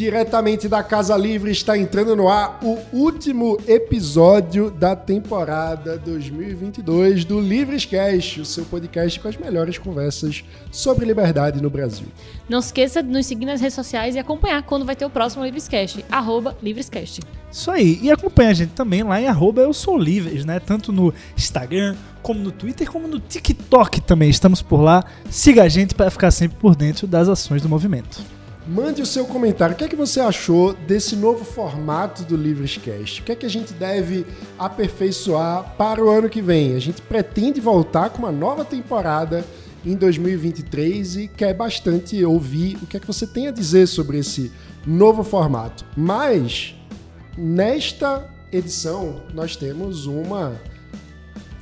Diretamente da Casa Livre está entrando no ar o último episódio da temporada 2022 do Livrescast, o seu podcast com as melhores conversas sobre liberdade no Brasil. Não se esqueça de nos seguir nas redes sociais e acompanhar quando vai ter o próximo Livrescast, arroba Livrescast. Isso aí, e acompanha a gente também lá em arroba eu sou livres, né? Tanto no Instagram, como no Twitter, como no TikTok também. Estamos por lá. Siga a gente para ficar sempre por dentro das ações do movimento. Mande o seu comentário. O que é que você achou desse novo formato do Livrescast? O que é que a gente deve aperfeiçoar para o ano que vem? A gente pretende voltar com uma nova temporada em 2023 e quer bastante ouvir o que é que você tem a dizer sobre esse novo formato. Mas nesta edição nós temos uma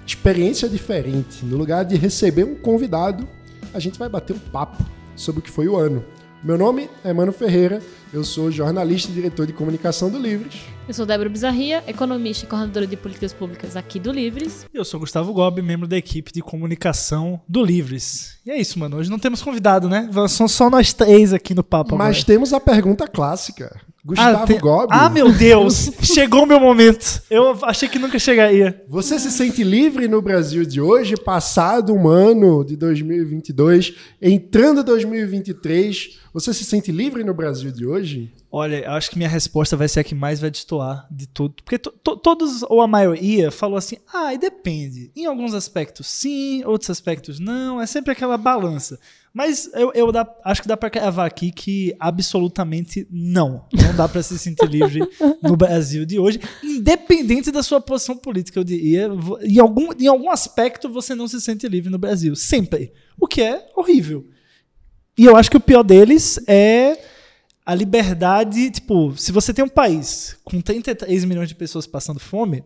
experiência diferente. No lugar de receber um convidado, a gente vai bater um papo sobre o que foi o ano. Meu nome é Mano Ferreira, eu sou jornalista e diretor de comunicação do Livres. Eu sou Débora Bizarria, economista e coordenadora de políticas públicas aqui do Livres. E eu sou Gustavo Gobi, membro da equipe de comunicação do Livres. E é isso, mano. Hoje não temos convidado, né? São só nós três aqui no papo. Mas agora. temos a pergunta clássica. Gustavo ah, tem... Gobi. Ah, meu Deus! Chegou o meu momento. Eu achei que nunca chegaria. Você se sente livre no Brasil de hoje, passado um ano de 2022, entrando 2023? Você se sente livre no Brasil de hoje? Olha, eu acho que minha resposta vai ser a que mais vai destoar de tudo. Porque to, to, todos, ou a maioria, falou assim: ah, e depende. Em alguns aspectos sim, outros aspectos não. É sempre aquela balança. Mas eu, eu dá, acho que dá para cravar aqui que absolutamente não. Não dá para se sentir livre no Brasil de hoje, independente da sua posição política, eu diria. Em algum, em algum aspecto você não se sente livre no Brasil. Sempre. O que é horrível. E eu acho que o pior deles é a liberdade. Tipo, se você tem um país com 33 milhões de pessoas passando fome,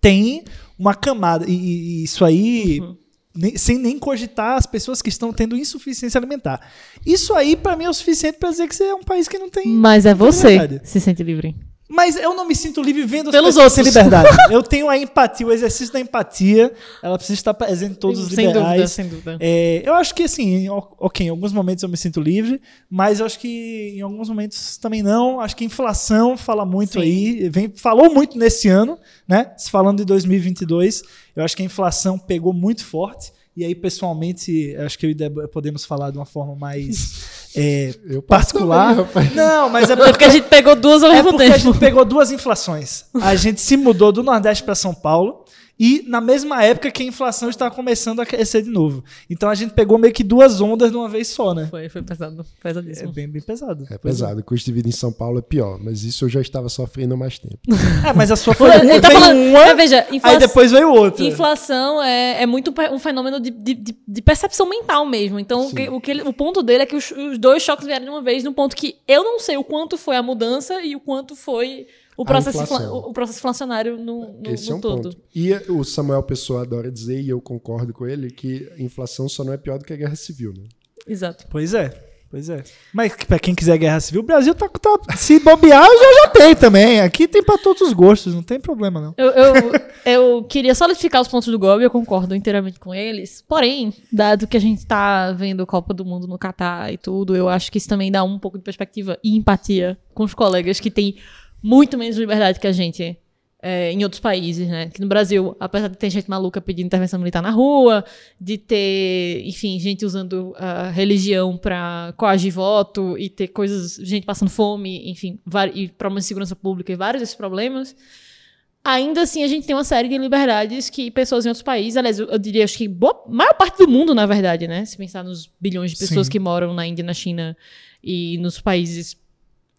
tem uma camada. E, e isso aí. Uhum nem, sem nem cogitar as pessoas que estão tendo insuficiência alimentar. Isso aí, para mim, é o suficiente para dizer que você é um país que não tem. Mas é você se sente livre. Mas eu não me sinto livre vendo Pelos pessoas sem liberdade. eu tenho a empatia, o exercício da empatia, ela precisa estar presente em todos os sem liberais. Sem dúvida, sem dúvida. É, eu acho que, assim, ok, em alguns momentos eu me sinto livre, mas eu acho que em alguns momentos também não. Acho que a inflação fala muito Sim. aí, vem, falou muito nesse ano, né? Se falando de 2022, eu acho que a inflação pegou muito forte. E aí, pessoalmente, acho que eu e Débora podemos falar de uma forma mais é, particular. Também, não, mas é porque, é porque, a gente pegou duas ao é mesmo tempo. a gente pegou duas inflações. A gente se mudou do Nordeste para São Paulo e na mesma época que a inflação estava começando a crescer de novo. Então a gente pegou meio que duas ondas de uma vez só, né? Foi, foi pesado, pesadíssimo. É bem, bem pesado. É pesado. O custo de vida em São Paulo é pior, mas isso eu já estava sofrendo há mais tempo. é, mas a sua foi uma, tá falando, uma, veja, aí depois veio outra. Inflação é, é muito um fenômeno de, de, de percepção mental mesmo. Então o, que, o, que ele, o ponto dele é que os, os dois choques vieram de uma vez, num ponto que eu não sei o quanto foi a mudança e o quanto foi o processo, o processo inflacionário no, no, Esse no é um todo. Ponto. E o Samuel Pessoa adora dizer, e eu concordo com ele, que a inflação só não é pior do que a guerra civil, né? Exato. Pois é. Pois é. Mas pra quem quiser guerra civil, o Brasil tá, tá se bobear, já, já tem também. Aqui tem pra todos os gostos, não tem problema não. Eu, eu, eu queria solidificar os pontos do Gobi, eu concordo inteiramente com eles. Porém, dado que a gente tá vendo Copa do Mundo no Catar e tudo, eu acho que isso também dá um pouco de perspectiva e empatia com os colegas que têm muito menos liberdade que a gente é, em outros países, né? Que no Brasil, apesar de ter gente maluca pedindo intervenção militar na rua, de ter, enfim, gente usando a religião para coagir voto e ter coisas, gente passando fome, enfim, e problemas de segurança pública e vários desses problemas, ainda assim a gente tem uma série de liberdades que pessoas em outros países, aliás, eu, eu diria, acho que boa, maior parte do mundo, na verdade, né? Se pensar nos bilhões de pessoas Sim. que moram na Índia, na China e nos países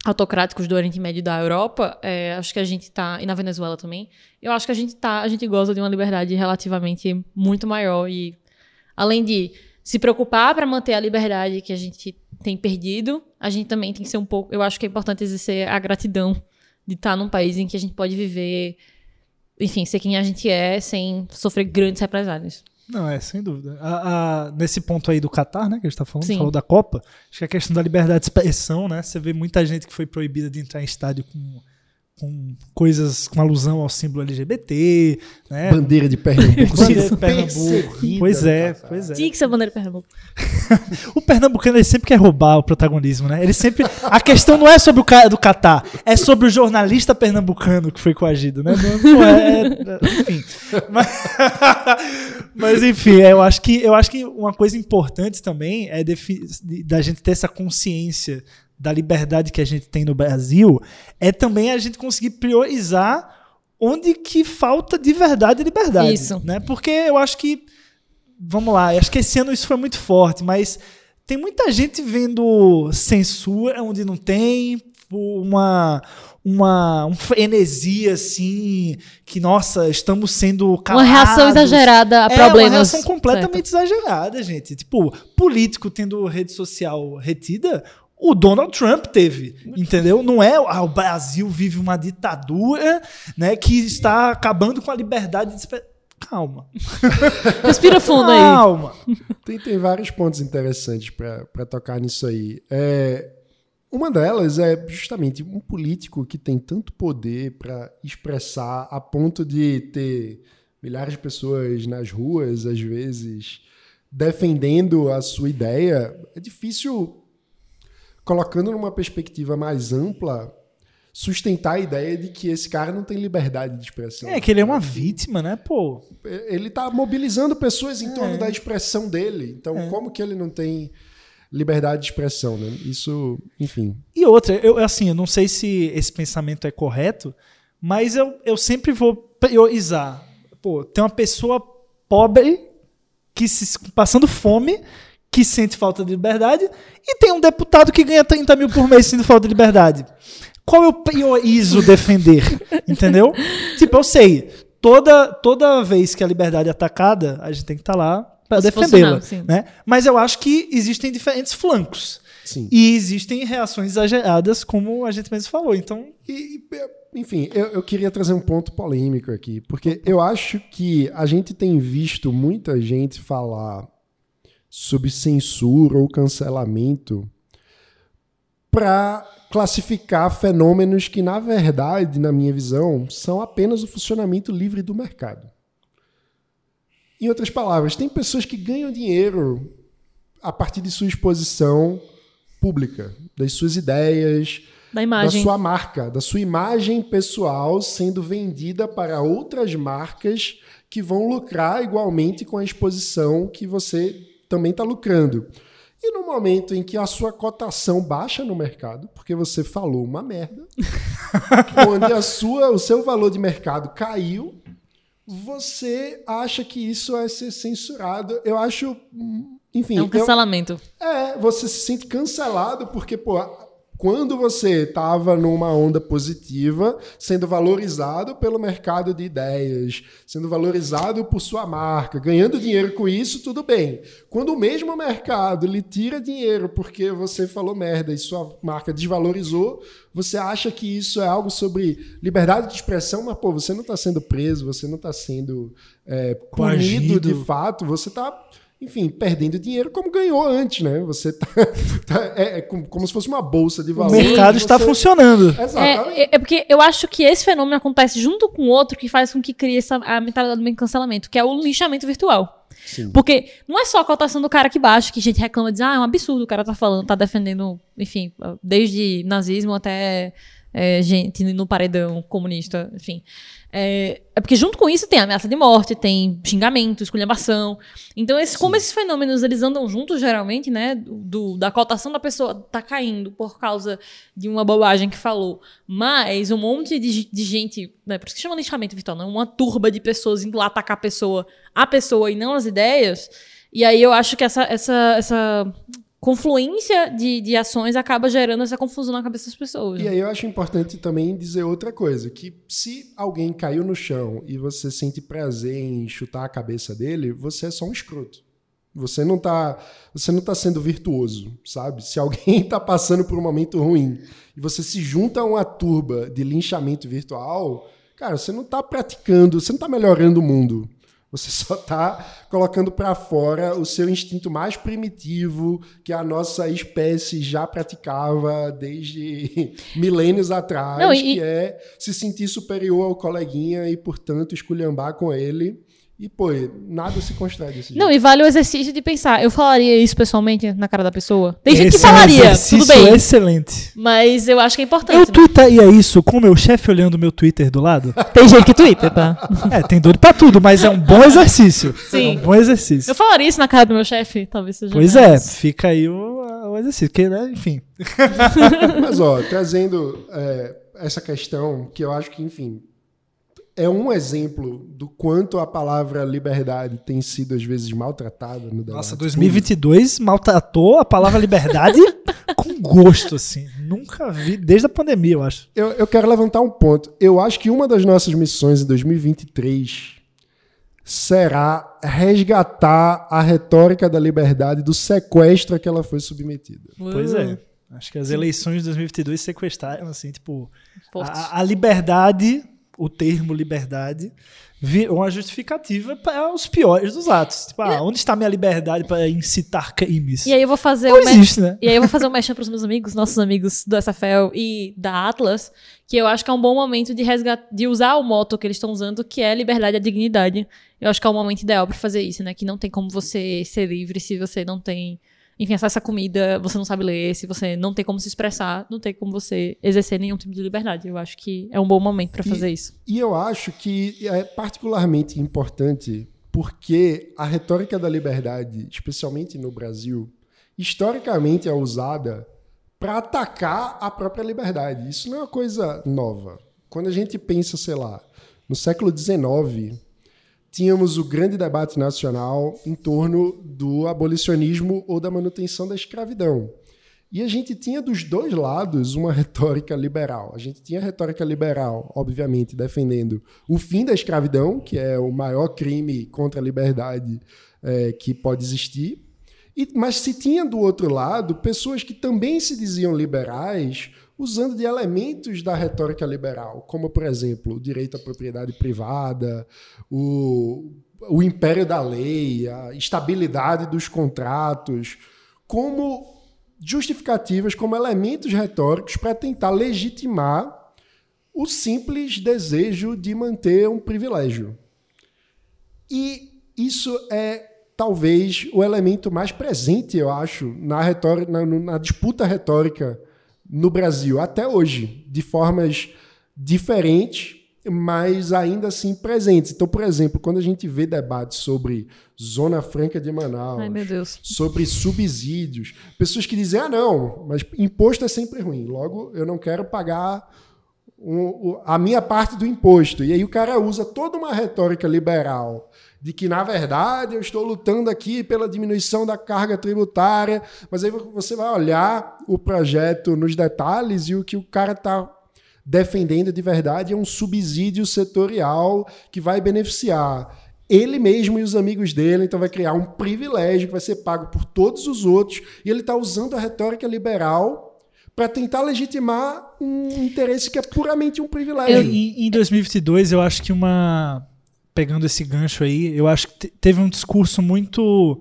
autocráticos do Oriente Médio e da Europa, é, acho que a gente está e na Venezuela também, eu acho que a gente tá, a gente goza de uma liberdade relativamente muito maior e além de se preocupar para manter a liberdade que a gente tem perdido, a gente também tem que ser um pouco, eu acho que é importante exercer a gratidão de estar tá num país em que a gente pode viver, enfim, ser quem a gente é sem sofrer grandes represálias. Não, é, sem dúvida. A, a, nesse ponto aí do Qatar, né, que a gente tá falando, Sim. falou da Copa, acho que a questão da liberdade de expressão, né, você vê muita gente que foi proibida de entrar em estádio com, com coisas com alusão ao símbolo LGBT, né? Bandeira de Pernambuco. Bandeira de Pernambuco. Pois é, pois é. Tinha que ser bandeira de Pernambuco. O pernambucano ele sempre quer roubar o protagonismo, né? Ele sempre. A questão não é sobre o cara do Catar, é sobre o jornalista pernambucano que foi coagido, né? Não, é, é- Enfim. Mas, mas, enfim, é, eu acho que eu acho que uma coisa importante também é defi- da gente ter essa consciência da liberdade que a gente tem no Brasil, é também a gente conseguir priorizar onde que falta de verdade liberdade, Isso. né? Porque eu acho que vamos lá, acho que esse ano isso foi muito forte, mas tem muita gente vendo censura onde não tem, uma uma um frenesi assim, que nossa, estamos sendo Uma calados. reação exagerada a é, problemas. uma reação completamente Certo. exagerada, gente. Tipo, político tendo rede social retida, o Donald Trump teve, entendeu? Não é ah, o Brasil vive uma ditadura, né, que está acabando com a liberdade de expressão. Calma. Respira fundo aí. Calma. Tem, tem vários pontos interessantes para tocar nisso aí. É, uma delas é justamente um político que tem tanto poder para expressar a ponto de ter milhares de pessoas nas ruas, às vezes, defendendo a sua ideia. É difícil, colocando numa perspectiva mais ampla, sustentar a ideia de que esse cara não tem liberdade de expressão. É que ele é uma vítima, né, pô? ele está mobilizando pessoas em É. torno da expressão dele. Então, como que ele não tem liberdade de expressão, né? Isso, enfim. E outra, eu assim, eu não sei se esse pensamento é correto, mas eu, eu sempre vou priorizar. Pô, tem uma pessoa pobre que se passando fome, que sente falta de liberdade, e tem um deputado que ganha 30 mil por mês sentindo falta de liberdade. Qual eu priorizo defender? Entendeu? Tipo, eu sei, toda, toda vez que a liberdade é atacada, a gente tem que estar lá para defendê-la. Né? Mas eu acho que existem diferentes flancos. Sim. E existem reações exageradas, como a gente mesmo falou. Então, E, enfim, eu, eu queria trazer um ponto polêmico aqui, porque eu acho que a gente tem visto muita gente falar sobre censura ou cancelamento para classificar fenômenos que, na verdade, na minha visão, são apenas o funcionamento livre do mercado. Em outras palavras, tem pessoas que ganham dinheiro a partir de sua exposição pública, das suas ideias, Da da sua marca, da sua imagem pessoal sendo vendida para outras marcas que vão lucrar igualmente com a exposição que você também está lucrando. E no momento em que a sua cotação baixa no mercado, porque você falou uma merda, onde a sua, o seu valor de mercado caiu, você acha que isso é ser censurado. Eu acho, hum, enfim, É um eu- cancelamento. é, você se sente cancelado porque, pô, quando você estava numa onda positiva, sendo valorizado pelo mercado de ideias, sendo valorizado por sua marca, ganhando dinheiro com isso, tudo bem. Quando o mesmo mercado lhe tira dinheiro porque você falou merda e sua marca desvalorizou, você acha que isso é algo sobre liberdade de expressão, mas, pô, você não está sendo preso, você não está sendo é, punido Coagido. de fato, você está enfim, perdendo dinheiro como ganhou antes, né? Você tá, tá- é, é como, se fosse uma bolsa de o valor. mercado está Você- funcionando. Exatamente. É, é, é porque eu acho que esse fenômeno acontece junto com outro que faz com que crie essa, a mentalidade do cancelamento, que é o linchamento virtual. Sim. Porque não é só a cotação do cara que baixa, que a gente reclama e diz, ah, é um absurdo o cara tá falando, tá defendendo, enfim, desde nazismo até é, gente no paredão comunista, enfim. É, é porque junto com isso tem ameaça de morte, tem xingamento, esculhambação. Então, esse, como esses fenômenos eles andam juntos, geralmente, né? Do, da cotação da pessoa tá caindo por causa de uma bobagem que falou, mas um monte de, de gente, né? Por isso que chama linchamento virtual, não? Uma turba de pessoas indo lá atacar a pessoa, a pessoa e não as ideias. E aí eu acho que essa, essa, essa confluência de, de ações acaba gerando essa confusão na cabeça das pessoas. E né? aí eu acho importante também dizer outra coisa, que se alguém caiu no chão e você sente prazer em chutar a cabeça dele, você é só um escroto. Você não tá, você não tá sendo virtuoso, sabe? Se alguém tá passando por um momento ruim e você se junta a uma turba de linchamento virtual, cara, você não tá praticando, você não tá melhorando o mundo. Você só está colocando para fora o seu instinto mais primitivo que a nossa espécie já praticava desde milênios atrás, Não, e- que é se sentir superior ao coleguinha e, portanto, esculhambar com ele. E, pô, nada se constrói desse Não, jeito. e vale o exercício de pensar. Eu falaria isso pessoalmente na cara da pessoa? Tem gente que é um falaria, tudo bem. excelente. Mas eu acho que é Eu importante. né? tuitaria isso com o meu chefe olhando o meu Twitter do lado. Tem gente que twitta, tá? É, tem doido pra tudo, mas é um bom exercício. Sim. É um bom exercício. Eu falaria isso na cara do meu chefe, talvez seja. Pois é, mais- fica aí o, o exercício. Que, né, enfim. Mas, ó, trazendo é, essa questão, que eu acho que, enfim, é um exemplo do quanto a palavra liberdade tem sido, às vezes, maltratada no debate. Nossa, 2022 maltratou a palavra liberdade com gosto, assim. Nunca vi, desde a pandemia, eu acho. Eu, eu quero levantar um ponto. Eu acho que uma das nossas missões em 2023 será resgatar a retórica da liberdade do sequestro a que ela foi submetida. Pois é. Acho que as eleições de 2022 sequestraram, assim, tipo, a, a liberdade, o termo liberdade, virou uma justificativa para os piores dos atos. Tipo, ah, onde está minha liberdade para incitar crimes? E aí eu vou fazer Não existe, né? E aí eu vou fazer um mexão pros meus amigos, nossos amigos do SFL e da Atlas, que eu acho que é um bom momento de resgat... de usar o moto que eles estão usando, que é liberdade e a dignidade. Eu acho que é o momento ideal pra fazer isso, né? Que não tem como você ser livre se você não tem, enfim, à comida, você não sabe ler, se você não tem como se expressar, não tem como você exercer nenhum tipo de liberdade. Eu acho que é um bom momento pra E- fazer isso. E eu acho que é particularmente importante porque a retórica da liberdade, especialmente no Brasil, historicamente é usada para atacar a própria liberdade. Isso não é uma coisa nova. Quando a gente pensa, sei lá, no século XIX, tínhamos o grande debate nacional em torno do abolicionismo ou da manutenção da escravidão. E a gente tinha dos dois lados uma retórica liberal. A gente tinha a retórica liberal, obviamente, defendendo o fim da escravidão, que é o maior crime contra a liberdade eh, que pode existir. E- mas se tinha do outro lado pessoas que também se diziam liberais, usando de elementos da retórica liberal, como, por exemplo, o direito à propriedade privada, o, o império da lei, a estabilidade dos contratos, como justificativas, como elementos retóricos para tentar legitimar o simples desejo de manter um privilégio. E isso é talvez o elemento mais presente, eu acho, na, retórica, na, na disputa retórica no Brasil, até hoje, de formas diferentes, mas ainda assim presentes. Então, por exemplo, quando a gente vê debates sobre Zona Franca de Manaus, Ai, sobre subsídios. Pessoas que dizem, ah, não, mas imposto é sempre ruim. Logo, eu não quero pagar o- a minha parte do imposto. E aí o cara usa toda uma retórica liberal de que, na verdade, eu estou lutando aqui pela diminuição da carga tributária, mas aí você vai olhar o projeto nos detalhes e o que o cara está defendendo de verdade é um subsídio setorial que vai beneficiar ele mesmo e os amigos dele, então vai criar um privilégio que vai ser pago por todos os outros, e ele está usando a retórica liberal para tentar legitimar um interesse que é puramente um privilégio. Em, em 2022, eu acho que uma. Pegando esse gancho aí, eu acho que te- teve um discurso muito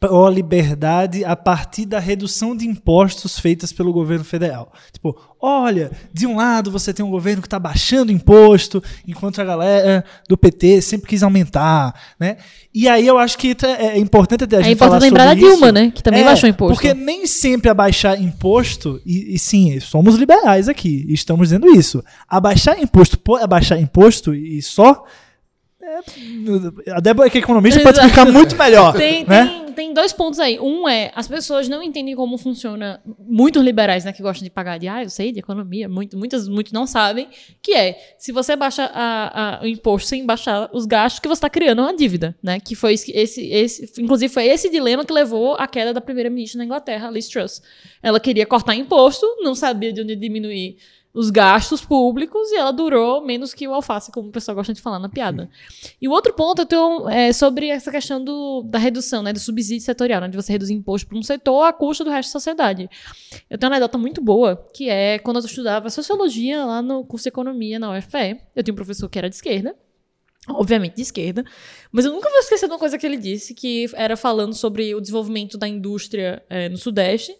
pró-liberdade a partir da redução de impostos feitas pelo governo federal. Tipo, olha, de um lado você tem um governo que está baixando imposto, enquanto a galera do PT sempre quis aumentar, né? E aí eu acho que é é importante até a É gente importante falar lembrar sobre da Dilma, isso. né? Que também É, baixou imposto. Porque nem sempre abaixar imposto, e, e sim, somos liberais aqui, estamos dizendo isso. Abaixar imposto por abaixar imposto e só. É, a Débora, que é economista, pode Exato. explicar muito melhor. Tem, né? tem, tem dois pontos aí. Um é, as pessoas não entendem como funciona. Muitos liberais, né, que gostam de pagar de, ah, eu sei de economia, muito, muitas, muitos não sabem, que é, se você baixa a- a- o imposto sem baixar os gastos, que você está criando uma dívida, né? Que foi esse, esse, esse, inclusive foi esse dilema que levou à queda da primeira-ministra na Inglaterra, Liz Truss. Ela queria cortar imposto, não sabia de onde diminuir os gastos públicos e ela durou menos que o alface, como o pessoal gosta de falar na piada. E o outro ponto eu tenho, é sobre essa questão do, da redução, né, do subsídio setorial, né, de você reduzir imposto para um setor à custa do resto da sociedade. Eu tenho uma anedota muito boa, que é quando eu estudava sociologia lá no curso de economia na UFPE, eu tinha um professor que era de esquerda, obviamente de esquerda, mas eu nunca vou esquecer de uma coisa que ele disse, que era falando sobre o desenvolvimento da indústria é, no Sudeste,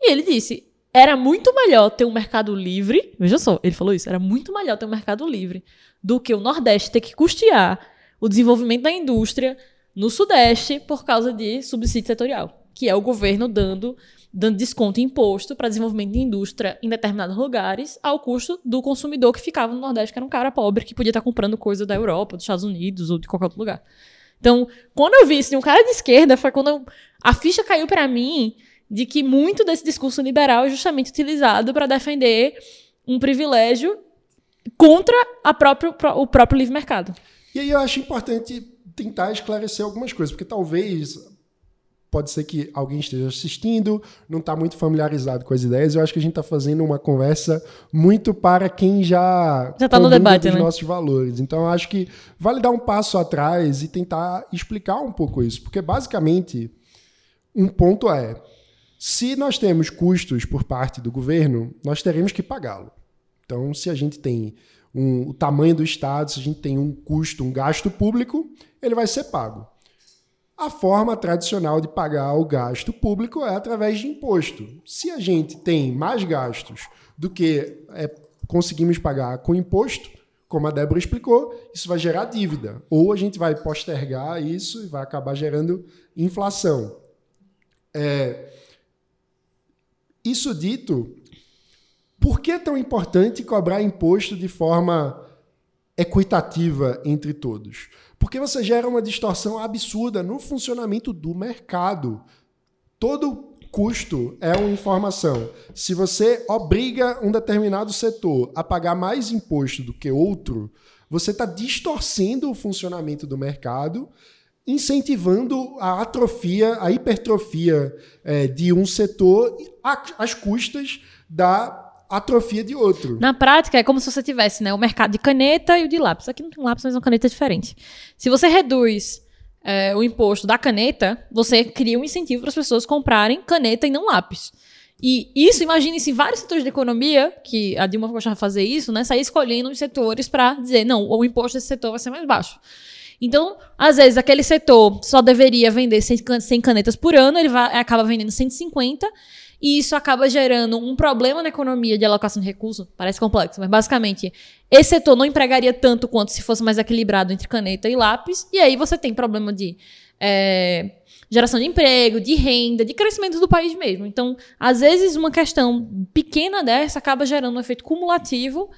e ele disse, era muito melhor ter um mercado livre, veja só, ele falou isso, era muito melhor ter um mercado livre do que o Nordeste ter que custear o desenvolvimento da indústria no Sudeste por causa de subsídio setorial, que é o governo dando dando desconto em imposto para desenvolvimento de indústria em determinados lugares, ao custo do consumidor que ficava no Nordeste, que era um cara pobre que podia estar comprando coisa da Europa, dos Estados Unidos ou de qualquer outro lugar. Então, quando eu vi isso de um cara de esquerda, foi quando eu, a ficha caiu para mim de que muito desse discurso liberal é justamente utilizado para defender um privilégio contra próprio, o próprio livre mercado. E aí eu acho importante tentar esclarecer algumas coisas, porque talvez pode ser que alguém esteja assistindo, não está muito familiarizado com as ideias. Eu acho que a gente está fazendo uma conversa muito para quem já já está no debate, dos né? nossos valores. Então, eu acho que vale dar um passo atrás e tentar explicar um pouco isso, porque basicamente um ponto é se nós temos custos por parte do governo, nós teremos que pagá-lo. Então, se a gente tem um, o tamanho do Estado, se a gente tem um custo, um gasto público, ele vai ser pago. A forma tradicional de pagar o gasto público é através de imposto. Se a gente tem mais gastos do que é, conseguimos pagar com imposto, como a Débora explicou, isso vai gerar dívida. Ou a gente vai postergar isso e vai acabar gerando inflação. É, isso dito, por que é tão importante cobrar imposto de forma equitativa entre todos? Porque você gera uma distorção absurda no funcionamento do mercado. Todo custo é uma informação. Se você obriga um determinado setor a pagar mais imposto do que outro, você está distorcendo o funcionamento do mercado, incentivando a atrofia, a hipertrofia é, de um setor às custas da atrofia de outro. Na prática, é como se você tivesse né, o mercado de caneta e o de lápis. Aqui não tem lápis, mas é uma caneta diferente. Se você reduz é, o imposto da caneta, você cria um incentivo para as pessoas comprarem caneta e não lápis. E isso, imagine se vários setores da economia, que a Dilma gostava de fazer isso, né, sair escolhendo os setores para dizer, não, o imposto desse setor vai ser mais baixo. Então, às vezes, aquele setor só deveria vender 100 canetas por ano, ele vai, acaba vendendo 150, e isso acaba gerando um problema na economia de alocação de recursos. Parece complexo, mas basicamente, esse setor não empregaria tanto quanto se fosse mais equilibrado entre caneta e lápis, e aí você tem problema de é, geração de emprego, de renda, de crescimento do país mesmo. Então, às vezes, uma questão pequena dessa acaba gerando um efeito cumulativo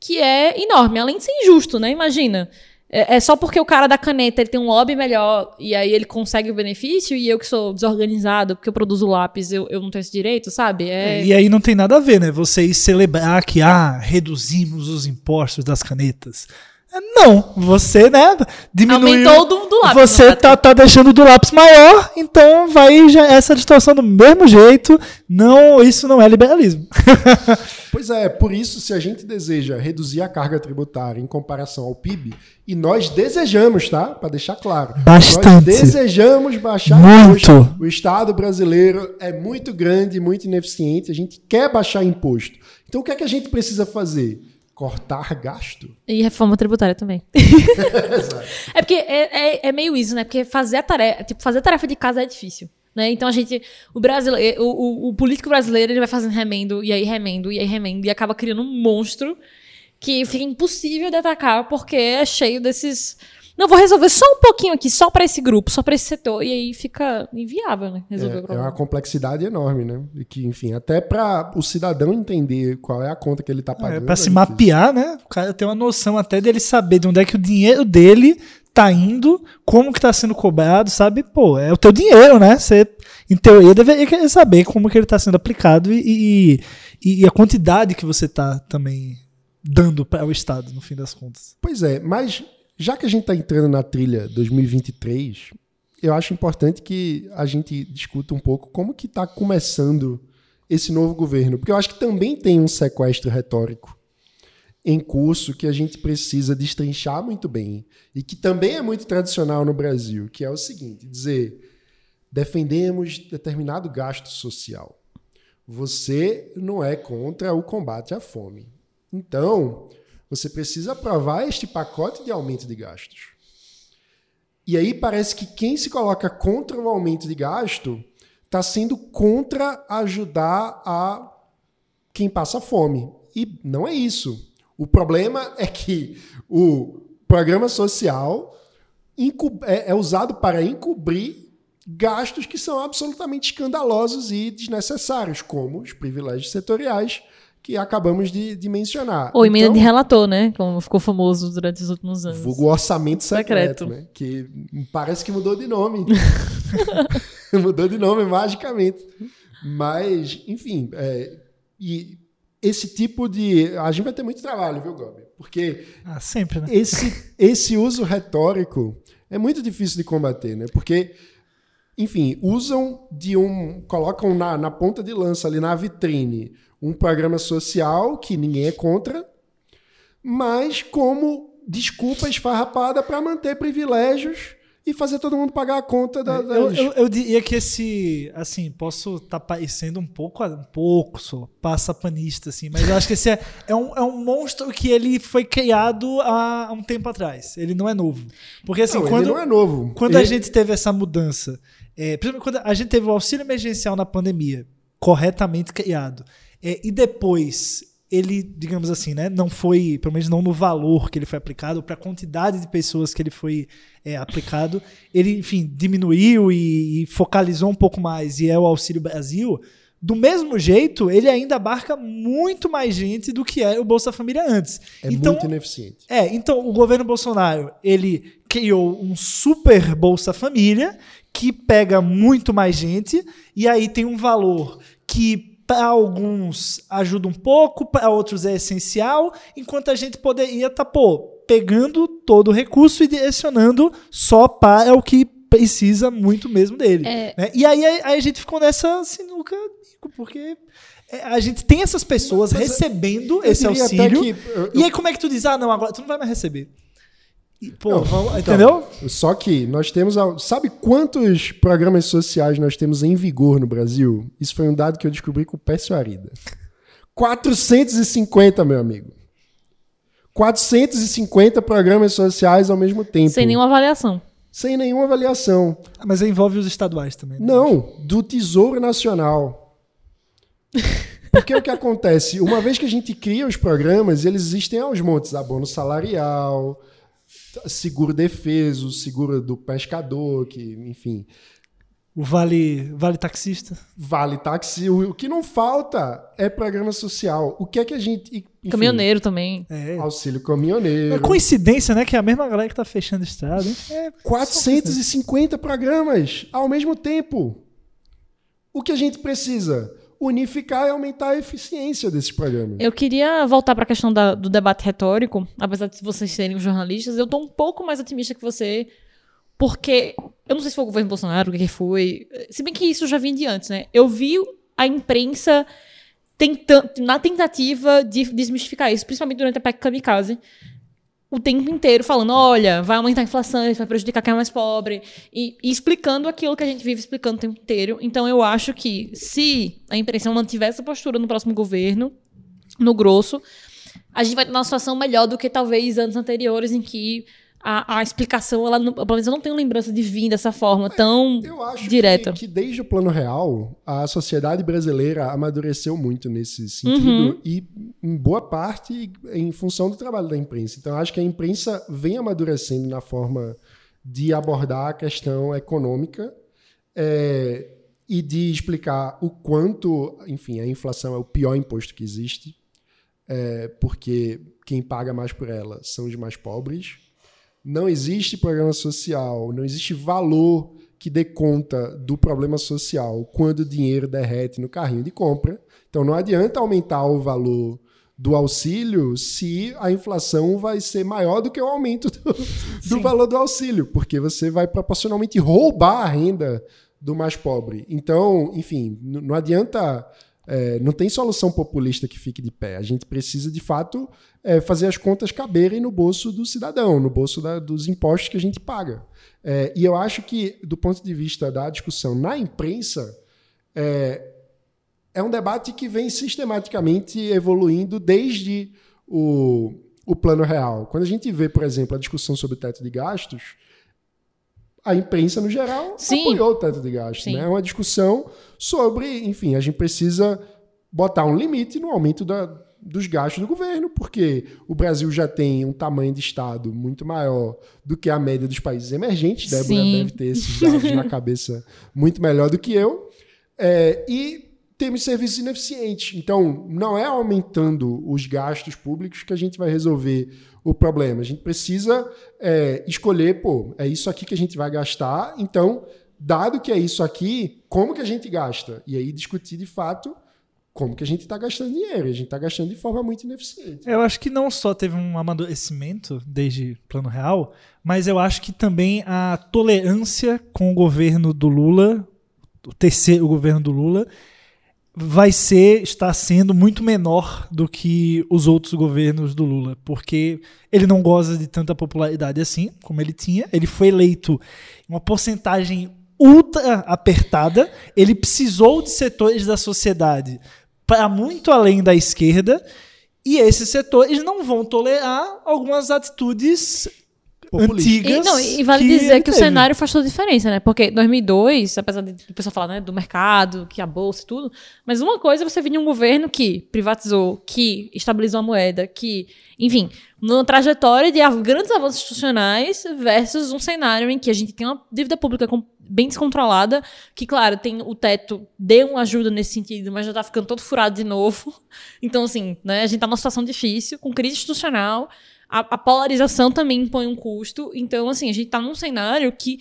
que é enorme, além de ser injusto, né? Imagina. É, é, só porque o cara da caneta ele tem um lobby melhor e aí ele consegue o benefício e eu que sou desorganizado porque eu produzo lápis, eu, eu não tenho esse direito, sabe? É... E aí não tem nada a ver, né? Vocês celebrar que, ah, reduzimos os impostos das canetas. Não, você, né, diminuiu. Aumentou do, do lápis. Você tá, tá deixando do lápis maior, então vai já essa distorção do mesmo jeito. Não, isso não é liberalismo. pois é, por isso, se a gente deseja reduzir a carga tributária em comparação ao PIB, e nós desejamos, tá? Para deixar claro. Bastante. Nós desejamos baixar muito. imposto. O Estado brasileiro é muito grande, muito ineficiente. A gente quer baixar imposto. Então, o que é que a gente precisa fazer? cortar gasto. E reforma tributária também. é porque é, é, é, meio isso, né? Porque fazer a tarefa, tipo, fazer a tarefa de casa é difícil. Né? Então a gente, o brasileiro, o, o, o, político brasileiro, ele vai fazendo remendo, e aí remendo, e aí remendo, e acaba criando um monstro que fica impossível de atacar, porque é cheio desses não, vou resolver só um pouquinho aqui, só para esse grupo, só para esse setor. E aí fica inviável, né? Resolver é, o problema. É uma complexidade enorme, né? E que, enfim, até para o cidadão entender qual é a conta que ele está é, pagando. É, para se mapear, né? O cara tem uma noção até dele saber de onde é que o dinheiro dele tá indo, como que tá sendo cobrado, sabe? Pô, é o teu dinheiro, né? Você, em teoria, deveria saber como que ele tá sendo aplicado e, e, e a quantidade que você tá também dando para o Estado, no fim das contas. Pois é, mas já que a gente está entrando na trilha 2023, eu acho importante que a gente discuta um pouco como que está começando esse novo governo, porque eu acho que também tem um sequestro retórico em curso que a gente precisa destrinchar muito bem e que também é muito tradicional no Brasil, que é o seguinte, dizer defendemos determinado gasto social. Você não é contra o combate à fome. Então, Você precisa aprovar este pacote de aumento de gastos. E aí parece que quem se coloca contra o aumento de gasto está sendo contra ajudar a quem passa fome. E não é isso. O problema é que o programa social é, é usado para encobrir gastos que são absolutamente escandalosos e desnecessários, como os privilégios setoriais que acabamos de, de mencionar. Ou emenda então, de relator, né? Como ficou famoso durante os últimos anos. Vulgo orçamento secreto, secreto. né? Que parece que mudou de nome. mudou de nome magicamente. Mas, enfim, é, e esse tipo de. A gente vai ter muito trabalho, viu, Gobi? Porque. Ah, sempre, né? Esse, esse uso retórico é muito difícil de combater, né? Porque enfim, usam de um. colocam na, na ponta de lança ali na vitrine um programa social que ninguém é contra, mas como desculpa esfarrapada para manter privilégios e fazer todo mundo pagar a conta da. Das... Eu, eu, eu, diria que esse, assim, posso estar tá parecendo um pouco, um pouco só, passapanista, assim, mas eu acho que esse é, é, um, é um monstro que ele foi criado há um tempo atrás. Ele não é novo. Porque assim, não, quando. Ele não é novo. Quando ele... a gente teve essa mudança, é, quando a gente teve o auxílio emergencial na pandemia, corretamente criado, é, e depois ele, digamos assim, né, não foi, pelo menos não no valor que ele foi aplicado, para a quantidade de pessoas que ele foi é, aplicado, ele, enfim, diminuiu e, e, focalizou um pouco mais, e é o Auxílio Brasil. Do mesmo jeito, ele ainda abarca muito mais gente do que era o Bolsa Família antes. É então, muito ineficiente. É, então o governo Bolsonaro, ele criou um super Bolsa Família que pega muito mais gente e aí tem um valor que para alguns ajuda um pouco, para outros é essencial, enquanto a gente poderia estar, tá, pô, pegando todo o recurso e direcionando só para o que precisa muito mesmo dele. É... Né? E aí, aí, a gente ficou nessa sinuca, porque é, a gente tem essas pessoas Mas recebendo esse auxílio. Que, eu, e aí, como é que tu diz, ah, não, agora tu não vai mais receber? Pô, não, vamos, então, entendeu? Só que nós temos. Sabe quantos programas sociais nós temos em vigor no Brasil? Isso foi um dado que eu descobri com o Pécio Arida. 450, meu amigo. 450 programas sociais ao mesmo tempo. Sem nenhuma avaliação. Sem nenhuma avaliação. Ah, mas envolve os estaduais também. Né? Não, do Tesouro Nacional. Porque o que acontece? Uma vez que a gente cria os programas, eles existem aos montes. Abono salarial, seguro defeso, seguro do pescador, que, enfim. O vale, vale taxista? Vale taxi. O que não falta é programa social. O que é que a gente. Enfim, caminhoneiro também. É. Auxílio caminhoneiro. É coincidência, né? Que é a mesma galera que tá fechando estrada. É, 450 programas ao mesmo tempo. O que a gente precisa? Unificar e aumentar a eficiência desses programas. Eu queria voltar para a questão da, do debate retórico, apesar de vocês serem jornalistas, eu estou um pouco mais otimista que você, porque eu não sei se foi o governo Bolsonaro, o que foi, se bem que isso já vinha de antes, né? Eu vi a imprensa tentando, na tentativa de desmistificar isso, principalmente durante a PEC Kamikaze, o tempo inteiro falando, olha, vai aumentar a inflação, isso vai prejudicar quem é mais pobre, e, e, explicando aquilo que a gente vive explicando o tempo inteiro. Então eu acho que se a impressão mantiver essa postura no próximo governo, no grosso, a gente vai ter uma situação melhor do que talvez anos anteriores em que a, a explicação, ela não, pelo menos eu não tenho lembrança de vir dessa forma tão eu acho direta. Que, que desde o plano real, a sociedade brasileira amadureceu muito nesse sentido uhum. e, em boa parte, em função do trabalho da imprensa. Então, acho que a imprensa vem amadurecendo na forma de abordar a questão econômica é, e de explicar o quanto, enfim, a inflação é o pior imposto que existe, é, porque quem paga mais por ela são os mais pobres não existe programa social, não existe valor que dê conta do problema social quando o dinheiro derrete no carrinho de compra. Então não adianta aumentar o valor do auxílio se a inflação vai ser maior do que o aumento do, do valor do auxílio, porque você vai proporcionalmente roubar a renda do mais pobre. Então, enfim, não adianta é, não tem solução populista que fique de pé. A gente precisa, de fato, é, fazer as contas caberem no bolso do cidadão, no bolso da, dos impostos que a gente paga. É, e eu acho que, do ponto de vista da discussão na imprensa, é, é um debate que vem sistematicamente evoluindo desde o, o plano real. Quando a gente vê, por exemplo, a discussão sobre o teto de gastos, a imprensa, no geral, Sim. apoiou o teto de gastos. Sim. né? É uma discussão sobre, enfim, a gente precisa botar um limite no aumento da, dos gastos do governo, porque o Brasil já tem um tamanho de Estado muito maior do que a média dos países emergentes. Débora Sim. deve ter esses dados na cabeça muito melhor do que eu. É, e temos serviços ineficientes. Então, não é aumentando os gastos públicos que a gente vai resolver o problema. A gente precisa é, escolher, pô, é isso aqui que a gente vai gastar. Então, dado que é isso aqui, como que a gente gasta? E aí discutir de fato como que a gente está gastando dinheiro. A gente está gastando de forma muito ineficiente. Eu acho que não só teve um amadurecimento desde Plano Real, mas eu acho que também a tolerância com o governo do Lula, o terceiro governo do Lula, vai ser, está sendo muito menor do que os outros governos do Lula, porque ele não goza de tanta popularidade assim, como ele tinha. Ele foi eleito em uma porcentagem ultra apertada, ele precisou de setores da sociedade para muito além da esquerda, e esses setores não vão tolerar algumas atitudes Populista. antigas. E, não, e vale que dizer que o teve. cenário faz toda a diferença, né? Porque 2002, apesar de o pessoal falar né, do mercado, que a bolsa e tudo, mas uma coisa é você vir de um governo que privatizou, que estabilizou a moeda, que, enfim, numa trajetória de grandes avanços institucionais versus um cenário em que a gente tem uma dívida pública com- bem descontrolada, que, claro, tem o teto, deu uma ajuda nesse sentido, mas já tá ficando todo furado de novo. Então, assim, né, a gente tá numa situação difícil, com crise institucional, a, a polarização também impõe um custo. Então, assim, a gente está num cenário que,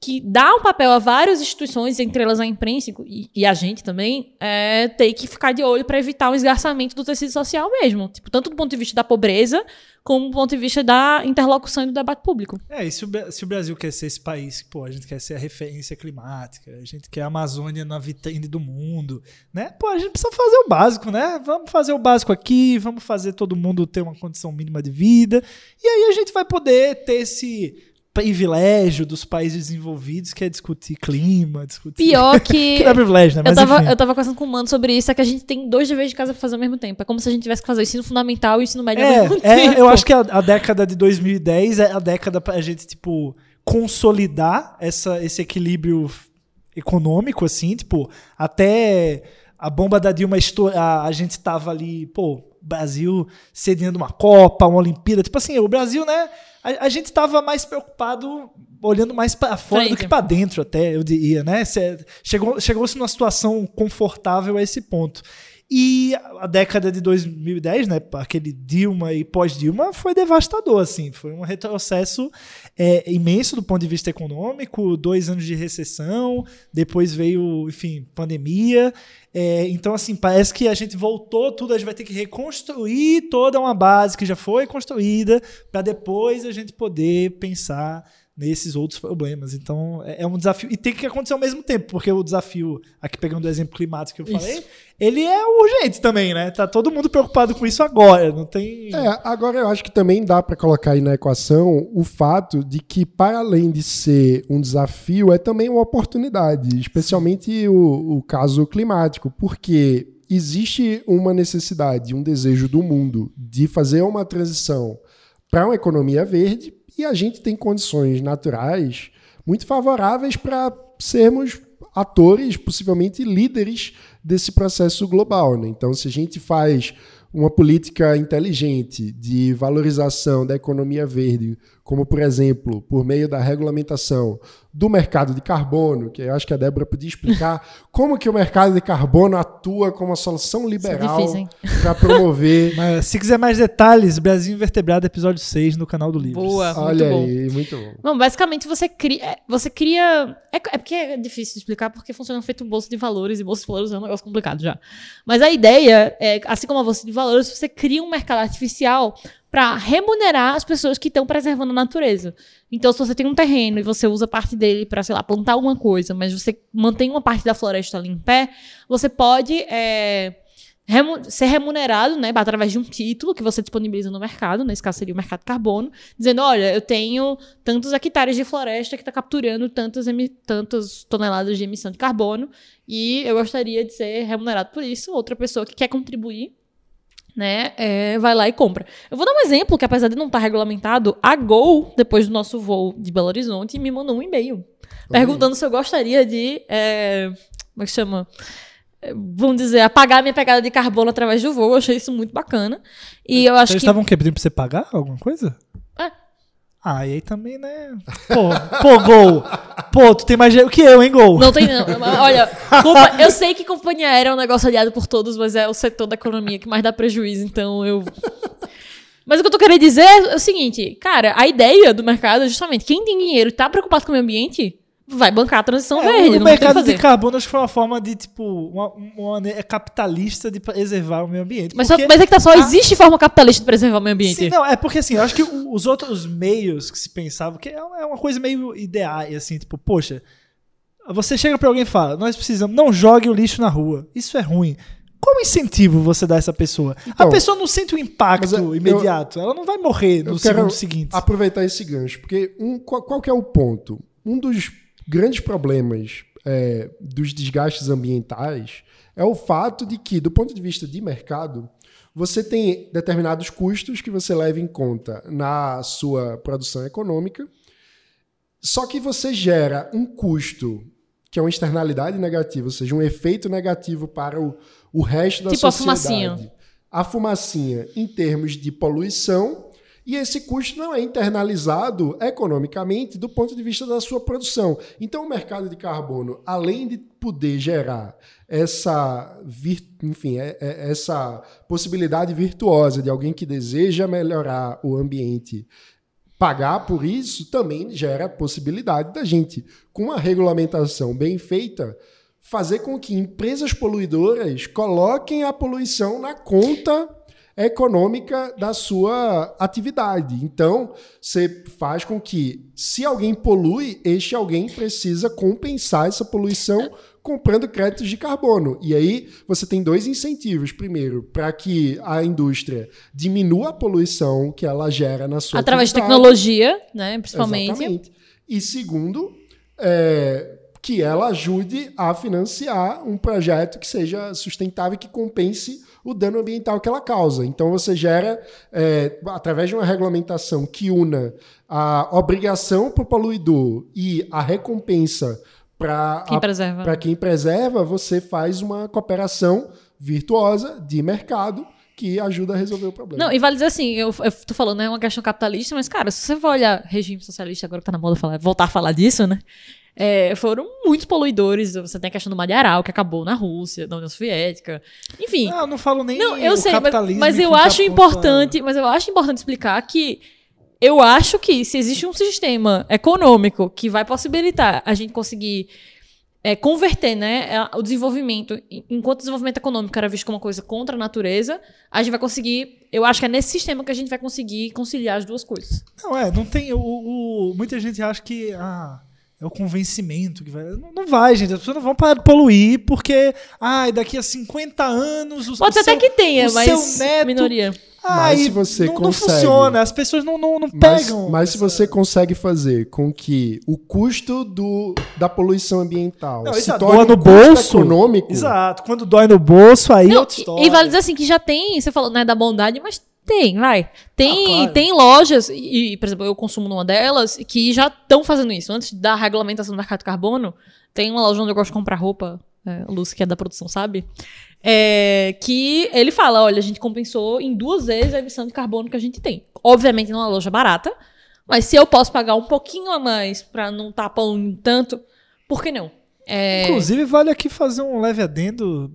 que dá um papel a várias instituições, entre elas a imprensa e, e a gente também, é, ter que ficar de olho para evitar o esgarçamento do tecido social mesmo. Tipo, tanto do ponto de vista da pobreza, como do ponto de vista da interlocução e do debate público. É, e se o, se o Brasil quer ser esse país, pô, a gente quer ser a referência climática, a gente quer a Amazônia na vitrine do mundo, né? Pô, a gente precisa fazer o básico, né? Vamos fazer o básico aqui, vamos fazer todo mundo ter uma condição mínima de vida, e aí a gente vai poder ter esse privilégio dos países desenvolvidos, que é discutir clima, discutir... Pior que. que não é privilégio, né? Eu Mas tava, enfim. eu tava conversando com o Mano sobre isso, é que a gente tem dois deveres de casa pra fazer ao mesmo tempo. É como se a gente tivesse que fazer o ensino fundamental e o ensino médio ao mesmo É, tempo. é, eu acho que a, a década de 2010 é a década pra gente, tipo, consolidar essa, esse equilíbrio econômico, assim, tipo, até a bomba da Dilma estourar, a gente tava ali, pô, Brasil cedendo uma Copa, uma Olimpíada, tipo assim, o Brasil, né, a, a gente tava mais preocupado olhando mais pra fora do Frente. que pra dentro até, eu diria, né, Cê- chegou, chegou-se numa situação confortável a esse ponto. E a década de 2010, né, aquele Dilma e pós-Dilma, foi devastador, assim, foi um retrocesso é, imenso do ponto de vista econômico, dois anos de recessão, depois veio, enfim, pandemia, é, então, assim, parece que a gente voltou tudo, a gente vai ter que reconstruir toda uma base que já foi construída, para depois a gente poder pensar nesses outros problemas. Então, é, é um desafio. E tem que acontecer ao mesmo tempo, porque o desafio, aqui pegando o exemplo climático que eu falei, ele é urgente também, né? Tá todo mundo preocupado com isso agora, não tem. É, agora eu acho que também dá para colocar aí na equação o fato de que, para além de ser um desafio, é também uma oportunidade, especialmente o, o caso climático, porque existe uma necessidade, um desejo do mundo de fazer uma transição para uma economia verde e a gente tem condições naturais muito favoráveis para sermos atores, possivelmente líderes desse processo global. Né? Então, se a gente faz uma política inteligente de valorização da economia verde, como, por exemplo, por meio da regulamentação do mercado de carbono, que eu acho que a Débora podia explicar como que o mercado de carbono atua como uma solução liberal difícil, hein? para promover. Mas se quiser mais detalhes, Brasil Invertebrado, episódio 6 no canal do Livros. Boa. Olha muito bom. aí, muito bom. Bom, basicamente você cria. é, Você cria. É, é porque é difícil de explicar porque funciona feito bolsa de valores e bolsa de valores é um negócio complicado já. Mas a ideia é, assim como a bolsa de valores, você cria um mercado artificial para remunerar as pessoas que estão preservando a natureza. Então, se você tem um terreno e você usa parte dele para, sei lá, plantar alguma coisa, mas você mantém uma parte da floresta ali em pé, você pode é, remu- ser remunerado, né, através de um título que você disponibiliza no mercado, nesse caso seria o mercado carbono, dizendo, olha, eu tenho tantos hectares de floresta que está capturando tantas, tantas toneladas de emissão de carbono e eu gostaria de ser remunerado por isso. Outra pessoa que quer contribuir né, é, vai lá e compra. Eu vou dar um exemplo que, apesar de não estar regulamentado, a Gol, depois do nosso voo de Belo Horizonte, me mandou um e-mail perguntando se eu gostaria de. é, como é que chama? É, Vamos dizer, apagar minha pegada de carbono através do voo. Eu achei isso muito bacana. E eu acho Eles que. estavam o quê? Pedindo pra você pagar alguma coisa? Ah, e aí também, né? Pô, pô, Gol. Pô, tu tem mais dinheiro que eu, hein, Gol? Não tem, não. Olha, compa- eu sei que companhia aérea é um negócio aliado por todos, mas é o setor da economia que mais dá prejuízo, então eu. Mas o que eu tô querendo dizer é o seguinte, cara, a ideia do mercado é justamente quem tem dinheiro e tá preocupado com o meio ambiente vai bancar a transição É, verde. o mercado de carbono acho que foi uma forma de, tipo, uma, uma maneira capitalista de preservar o meio ambiente. Mas, só, Porque- mas é que tá só, Ah. existe forma capitalista de preservar o meio ambiente. Sim, não, é porque assim, eu acho que os outros meios que se pensavam, que é uma é uma coisa meio ideal, assim, tipo, poxa, você chega pra alguém e fala, nós precisamos, não jogue o lixo na rua, isso é ruim. Qual incentivo você dá a essa pessoa? Então, a pessoa não sente o impacto mas eu- imediato, ela não vai morrer no segundo seguinte. aproveitar esse gancho, porque um, qual, qual que é o ponto? Um dos grandes problemas é, dos desgastes ambientais é o fato de que, do ponto de vista de mercado, você tem determinados custos que você leva em conta na sua produção econômica, só que você gera um custo que é uma externalidade negativa, ou seja, um efeito negativo para o, o resto da Tipo a sociedade. fumacinha. A fumacinha em termos de poluição e esse custo não é internalizado economicamente do ponto de vista da sua produção. Então, o mercado de carbono, além de poder gerar essa, enfim, é- é- essa possibilidade virtuosa de alguém que deseja melhorar o ambiente pagar por isso, também gera a possibilidade da gente, com uma regulamentação bem feita, fazer com que empresas poluidoras coloquem a poluição na conta econômica da sua atividade. Então, você faz com que, se alguém polui, este alguém precisa compensar essa poluição comprando créditos de carbono. E aí você tem dois incentivos. Primeiro, para que a indústria diminua a poluição que ela gera na sua Através de atividade. tecnologia, né? Principalmente. Exatamente. E segundo, é, que ela ajude a financiar um projeto que seja sustentável e que compense o dano ambiental que ela causa. Então você gera, é, através de uma regulamentação que una a obrigação para o poluidor e a recompensa para Quem preserva. quem preserva, você faz uma cooperação virtuosa de mercado que ajuda a resolver o problema. Não, e vale dizer assim, eu, eu tô falando, é uma questão capitalista, mas, cara, se você for olhar regime socialista, agora que tá na moda falar, voltar a falar disso, né? É, foram muitos poluidores. Você tem a questão do Madiaral, que acabou na Rússia, na União Soviética. Enfim. Ah, eu não falo nem Não, eu o sei, mas, capitalismo mas que eu acho importante, mas eu acho importante explicar que eu acho que se existe um sistema econômico que vai possibilitar a gente conseguir é, converter né, o desenvolvimento, en- enquanto o desenvolvimento econômico era visto como uma coisa contra a natureza, a gente vai conseguir. Eu acho que é nesse sistema que a gente vai conseguir conciliar as duas coisas. Não, é, não tem. O, o- muita gente acha que. Ah, é o convencimento que vai. Não, não vai, gente. As pessoas não vão parar de poluir porque. Ah, daqui a 50 anos. Os, Pode até seu- que tenha, o mas seu neto- minoria. Ah, Mas e se você não, não consegue- funciona. As pessoas não, não, não Mas, pegam. mas se você consegue fazer com que o custo do, da poluição ambiental Não, se exato, torne um no custo bolso. econômico, Exato. Quando dói no bolso, aí é Não, outra e- história. e vale dizer assim que já tem, você falou, não é da bondade, mas tem, vai. Tem, Ah, claro. tem lojas, e, por exemplo, eu consumo numa delas, que já estão fazendo isso. Antes da regulamentação do mercado de carbono, tem uma loja onde eu gosto de comprar roupa, é, Luz, que é da produção, sabe? É, que ele fala, olha, a gente compensou em duas vezes a emissão de carbono que a gente tem. Obviamente não é uma loja barata, mas se eu posso pagar um pouquinho a mais pra não estar poluindo tanto, por que não? É, Inclusive, vale aqui fazer um leve adendo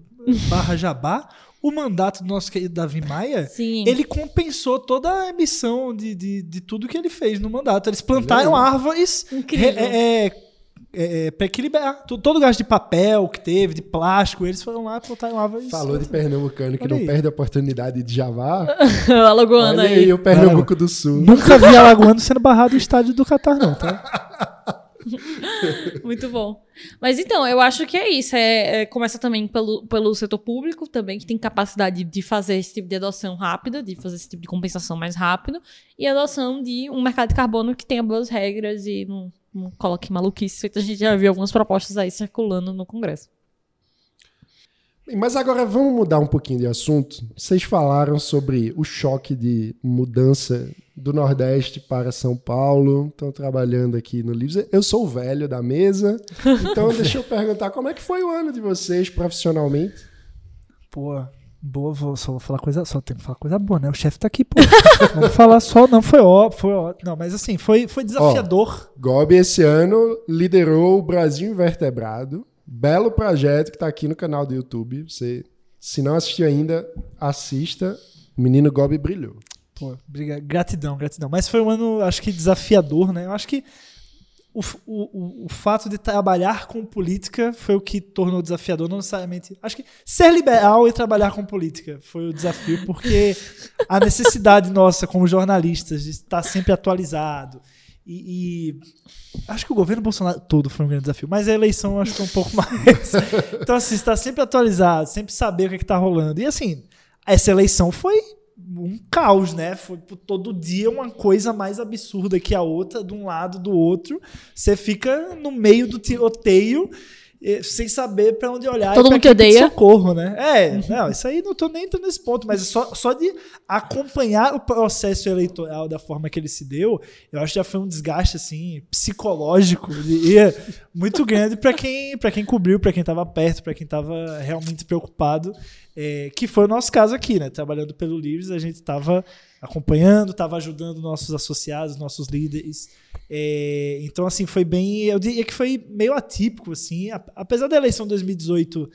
barra jabá. O mandato do nosso querido Davi Maia, sim. ele compensou toda a emissão de, de, de tudo que ele fez no mandato. Eles plantaram árvores Incrível. re- é, é, para equilibrar to- todo o gasto de papel que teve, de plástico. Eles foram lá e plantaram árvores. falou de pernambucano que Olha não aí. perde a oportunidade de Javá. Alagoana Olha aí. aí o Pernambuco do Sul. Nunca vi Alagoano sendo barrado no estádio do Catar, não, tá? Muito bom. Mas então, eu acho que é isso. É, é- começa também pelo, pelo setor público, também, que tem capacidade de fazer esse tipo de adoção rápida, de fazer esse tipo de compensação mais rápido, e adoção de um mercado de carbono que tenha boas regras e não, não coloque maluquice. A gente já viu algumas propostas aí circulando no Congresso. Mas agora vamos mudar um pouquinho de assunto. Vocês falaram sobre o choque de mudança do Nordeste para São Paulo. Estão trabalhando aqui no Livros. Eu sou o velho da mesa, então deixa eu perguntar como é que foi o ano de vocês profissionalmente? Pô, boa, vou, só vou falar coisa, só tem que falar coisa boa, né? O chefe tá aqui, pô. Vamos falar só, não foi ó, foi ó. Não, mas assim, foi, foi desafiador. Gobi esse ano liderou o Brasil Invertebrado belo projeto que está aqui no canal do YouTube. Você, se não assistiu ainda, assista. O menino Gobi brilhou. Pô, obrigado. Gratidão, gratidão. Mas foi um ano, acho que desafiador, né? Eu acho que o, o, o fato de trabalhar com política foi o que tornou desafiador, não necessariamente. Acho que ser liberal e trabalhar com política foi o desafio, porque a necessidade nossa, como jornalistas, de estar sempre atualizado, e, e, acho que o governo Bolsonaro todo foi um grande desafio, mas a eleição acho que é um pouco mais. então, assim, está sempre atualizado, sempre saber o que é está rolando. E assim, essa eleição foi um caos, né? Foi todo dia uma coisa mais absurda que a outra, de um lado do outro. Você fica no meio do tiroteio sem saber para onde olhar. Todo mundo que odeia. Socorro, né? É, não, isso aí não tô nem entrando nesse ponto, mas só, só de acompanhar o processo eleitoral da forma que ele se deu, eu acho que já foi um desgaste, assim, psicológico e muito grande para quem, pra quem cobriu, para quem estava perto, para quem estava realmente preocupado, é, que foi o nosso caso aqui, né? Trabalhando pelo Livres, a gente estava acompanhando, estava ajudando nossos associados, nossos líderes. É, então, assim, foi bem. Eu diria que foi meio atípico, assim. Apesar da eleição de 2018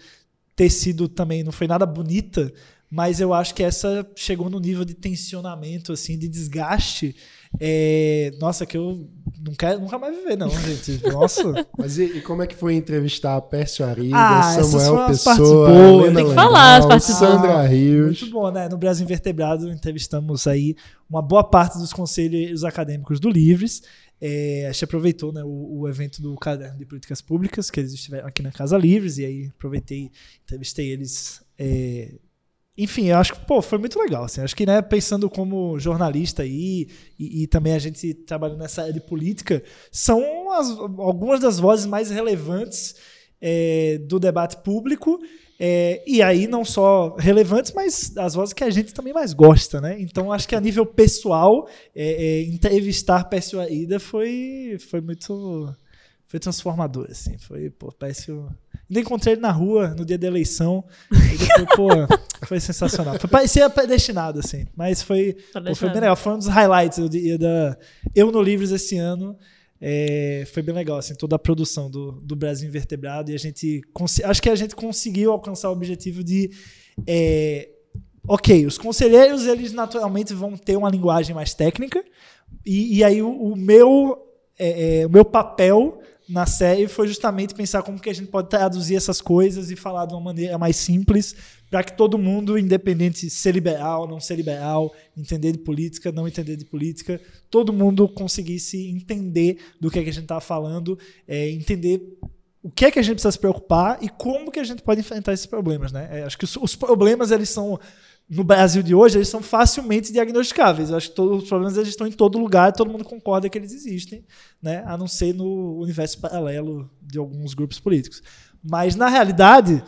ter sido também, não foi nada bonita, mas eu acho que essa chegou no nível de tensionamento, assim, de desgaste. É, nossa, que eu não quero nunca mais viver, não, gente. Nossa. Mas e, e como é que foi entrevistar a Pércio Arida, ah, Samuel Pessoa, Helena Tem que falar as partes Sandra Rios? Muito bom, né? No Brasil Invertebrado entrevistamos aí uma boa parte dos conselhos acadêmicos do Livres. É, a gente aproveitou né, o, o, evento do Caderno de Políticas Públicas, que eles estiveram aqui na Casa Livres, e aí aproveitei, entrevistei eles é, enfim, eu acho que pô, foi muito legal. Assim, acho que né, pensando como jornalista aí, e, e, também a gente trabalhando nessa área de política, são as, algumas das vozes mais relevantes é, do debate público. É, e aí não só relevantes, mas as vozes que a gente também mais gosta, né? Então acho que a nível pessoal, é, é entrevistar Pécio Aida foi, foi muito foi transformador, assim. Foi, pô, parece o Ainda encontrei ele na rua no dia da eleição. Depois, pô, foi sensacional. Foi, parecia predestinado, assim. Mas foi, pô, foi bem legal. Foi um dos highlights eu diria, da Eu no Livros esse ano. É, foi bem legal, assim, toda a produção do, do Brasil Invertebrado. E a gente. Acho que a gente conseguiu alcançar o objetivo de. É, ok, os conselheiros, eles naturalmente vão ter uma linguagem mais técnica. E, e aí o, o meu. É, é o meu papel na série foi justamente pensar como que a gente pode traduzir essas coisas e falar de uma maneira mais simples para que todo mundo, independente de ser liberal, não ser liberal, entender de política, não entender de política, todo mundo conseguisse entender do que, é que a gente estava falando, é, entender o que é que a gente precisa se preocupar e como que a gente pode enfrentar esses problemas, né? É, acho que os, os problemas eles são no Brasil de hoje, eles são facilmente diagnosticáveis. Eu acho que todos os problemas eles estão em todo lugar, todo mundo concorda que eles existem, né? a não ser no universo paralelo de alguns grupos políticos. Mas, na realidade,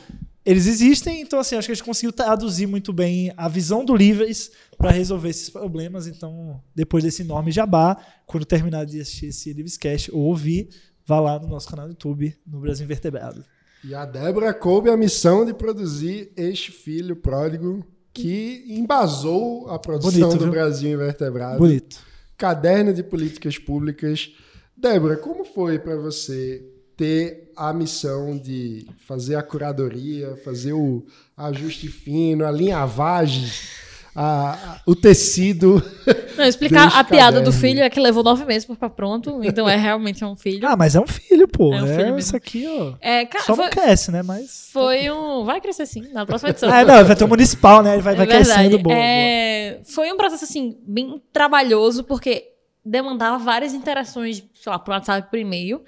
eles existem, então assim, acho que a gente conseguiu traduzir muito bem a visão do Livres para resolver esses problemas. Então, depois desse enorme jabá, quando terminar de assistir esse Livrescast ou ouvir, vá lá no nosso canal do YouTube, no Brasil Invertebrado. E a Débora coube a missão de produzir este filho pródigo que embasou a produção Bonito, do viu? Brasil Invertebrado. Bonito. Caderno de Políticas Públicas. Débora, como foi para você ter a missão de fazer a curadoria, fazer o ajuste fino, a linhavagem a, o tecido. Não, explicar a piada do filho é que levou nove meses para ficar pronto, então é realmente um filho. Ah, mas é um filho, pô. É, um filho é isso aqui, ó. É, cara, Só foi, não cresce, né? Mas. Foi um. Vai crescer sim, na próxima edição. é, não, vai ter um municipal, né? Ele vai, é vai crescendo, boa, é, boa. Foi um processo, assim, bem trabalhoso, porque demandava várias interações, sei lá, por WhatsApp por e-mail.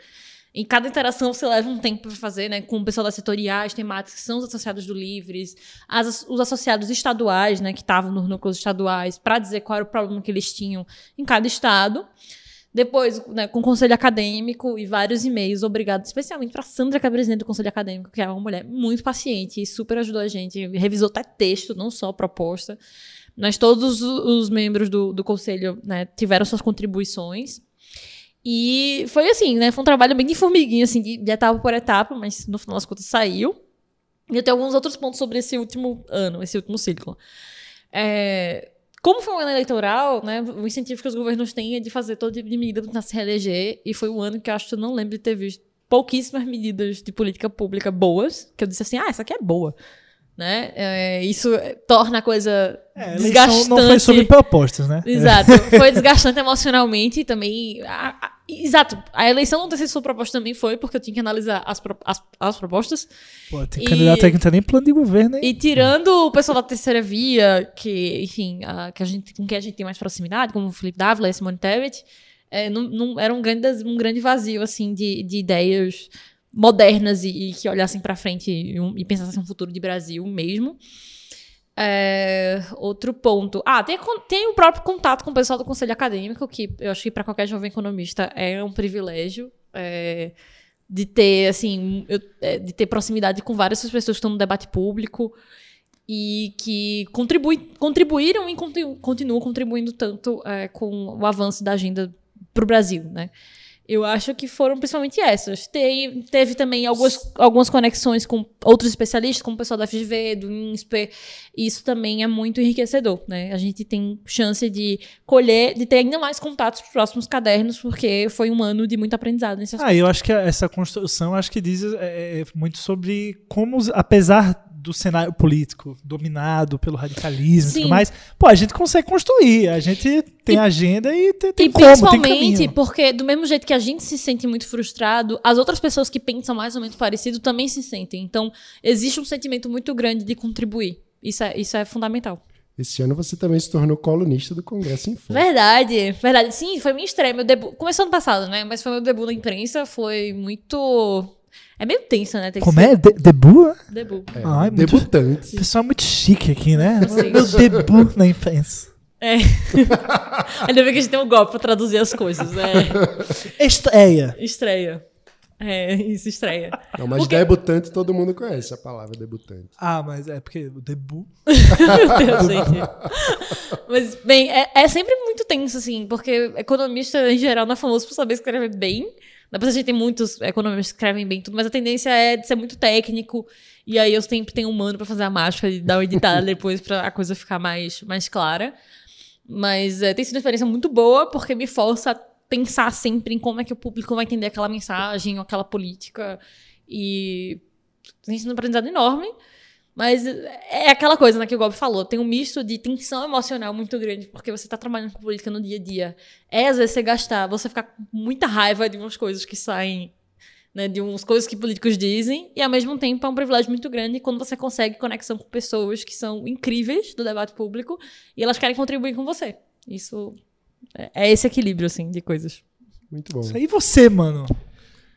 Em cada interação você leva um tempo para fazer, né? Com o pessoal das setoriais, temáticas, que são os associados do Livres, as, os associados estaduais, né? Que estavam nos núcleos estaduais, para dizer qual era o problema que eles tinham em cada estado. Depois, né, com o conselho acadêmico e vários e-mails, obrigado especialmente para Sandra, que é presidente do conselho acadêmico, que é uma mulher muito paciente e super ajudou a gente, revisou até texto, não só proposta. Nós todos os membros do, do conselho né, tiveram suas contribuições. E foi assim, né? Foi um trabalho bem de formiguinha, assim, de, de etapa por etapa, mas no final das contas saiu. E eu tenho alguns outros pontos sobre esse último ano, esse último ciclo. É, como foi um ano eleitoral, né, o incentivo que os governos têm é de fazer todo tipo de medida para se reeleger, e foi um ano que eu acho que eu não lembro de ter visto pouquíssimas medidas de política pública boas, que eu disse assim, ah, essa aqui é boa. Né? É, isso torna a coisa é, desgastante. Não foi sobre propostas, né? Exato. Foi desgastante emocionalmente e também. A, a, exato. A eleição não ter sido sobre proposta também foi, porque eu tinha que analisar as, as, as propostas. Pô, tem e, candidato aí que não tem nem plano de governo, hein? E tirando o pessoal da terceira via, que, enfim, a, que a gente, com quem a gente tem mais proximidade, como o Felipe Dávila e Simone Tebet, é, não, não, era um grande, um grande vazio, assim, de, de ideias modernas e, e que olhassem para frente e, e, pensassem um futuro de Brasil mesmo. É, outro ponto. Ah, tem, tem o próprio contato com o pessoal do conselho acadêmico, que eu acho que para qualquer jovem economista é um privilégio. É, de ter, assim, é, de ter proximidade com várias pessoas que estão no debate público e que contribui, contribuíram e continuam contribuindo tanto é, com o avanço da agenda para o Brasil, né? Eu acho que foram principalmente essas. Teve, teve também algumas, algumas conexões com outros especialistas, como o pessoal da FGV, do INSPE. Isso também é muito enriquecedor, né? A gente tem chance de colher, de ter ainda mais contatos para os próximos cadernos, porque foi um ano de muito aprendizado nesse aspecto. Ah, eu acho que essa construção, acho que diz é, é muito sobre como, apesar do cenário político dominado pelo radicalismo Sim. e tudo mais, pô, a gente consegue construir, a gente tem e, agenda e tem, tem e como, principalmente tem porque do mesmo jeito que a gente se sente muito frustrado, as outras pessoas que pensam mais ou menos parecido também se sentem. Então, existe um sentimento muito grande de contribuir. Isso é, isso é fundamental. Esse ano você também se tornou colunista do Congresso em Foco. Verdade, verdade. Sim, foi minha estreia, meu debut. Começou ano passado, né? Mas foi meu debut na imprensa, foi muito é meio tenso, né? Como é? De debut? Debut. É, Ai, debutante. O pessoal é muito chique aqui, né? Meu debut na imprensa. É. Ainda bem que a gente tem um golpe pra traduzir as coisas, né? Estreia. Estreia. É, isso, estreia. Não, mas porque... debutante todo mundo conhece a palavra debutante. Ah, mas é porque o debut. Meu Deus, gente. Mas, bem, é, é, sempre muito tenso, assim, porque economista em geral não é famoso por saber escrever bem. Depois a gente tem muitos economistas que escrevem bem tudo, mas a tendência é de ser muito técnico. E aí eu sempre tenho um mano para fazer a mágica e dar uma editada depois para a coisa ficar mais, mais clara. Mas é, tem sido uma experiência muito boa, porque me força a pensar sempre em como é que o público vai entender aquela mensagem ou aquela política. E tem sido um aprendizado enorme. Mas é aquela coisa né, que o Gob falou. Tem um misto de tensão emocional muito grande, porque você está trabalhando com política no dia a dia. É, às vezes, você gastar, você ficar com muita raiva de umas coisas que saem, né, de umas coisas que políticos dizem, e ao mesmo tempo é um privilégio muito grande quando você consegue conexão com pessoas que são incríveis do debate público e elas querem contribuir com você. Isso é, é esse equilíbrio, assim, de coisas. Muito bom. Isso aí você, mano.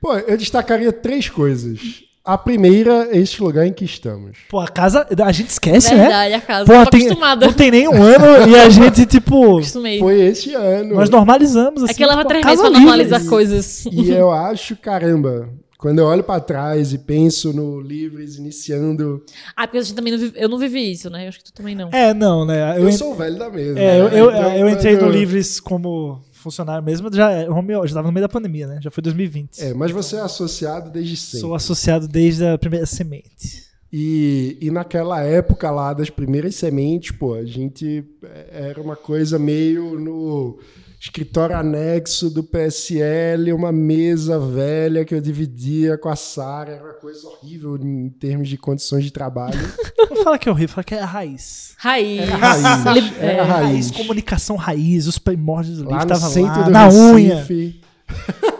Pô, eu destacaria três coisas. A primeira é este lugar em que estamos. Pô, a casa. A gente esquece, Verdade, né? Verdade, a casa. Pô, tem, acostumada. Não tem nem um ano e a gente, tipo. Acostumei. Foi este ano. Nós normalizamos, assim. É que leva tipo, três meses pra normalizar e, coisas. E eu acho, caramba, quando eu olho para trás e penso no Livres iniciando. Ah, porque a gente também não vive, eu não vivi isso, né? Eu acho que tu também não. É, não, né? Eu, eu sou o velho da mesa. É, né? eu, eu, então, eu entrei no Livres como funcionário mesmo, já, é, já estava no meio da pandemia, né? Já foi 2020. É, mas você é associado desde sempre. Sou associado desde a primeira semente. E, e naquela época lá das primeiras sementes, pô, a gente é, era uma coisa meio no escritório anexo do PSL, uma mesa velha que eu dividia com a Sara, era uma coisa horrível em termos de condições de trabalho. Não fala que é horrível, fala que é a raiz. Raiz. Era raiz. Era é, raiz. raiz. Comunicação raiz, os primórdios do lá livro no centro lá, do na Recife. unha.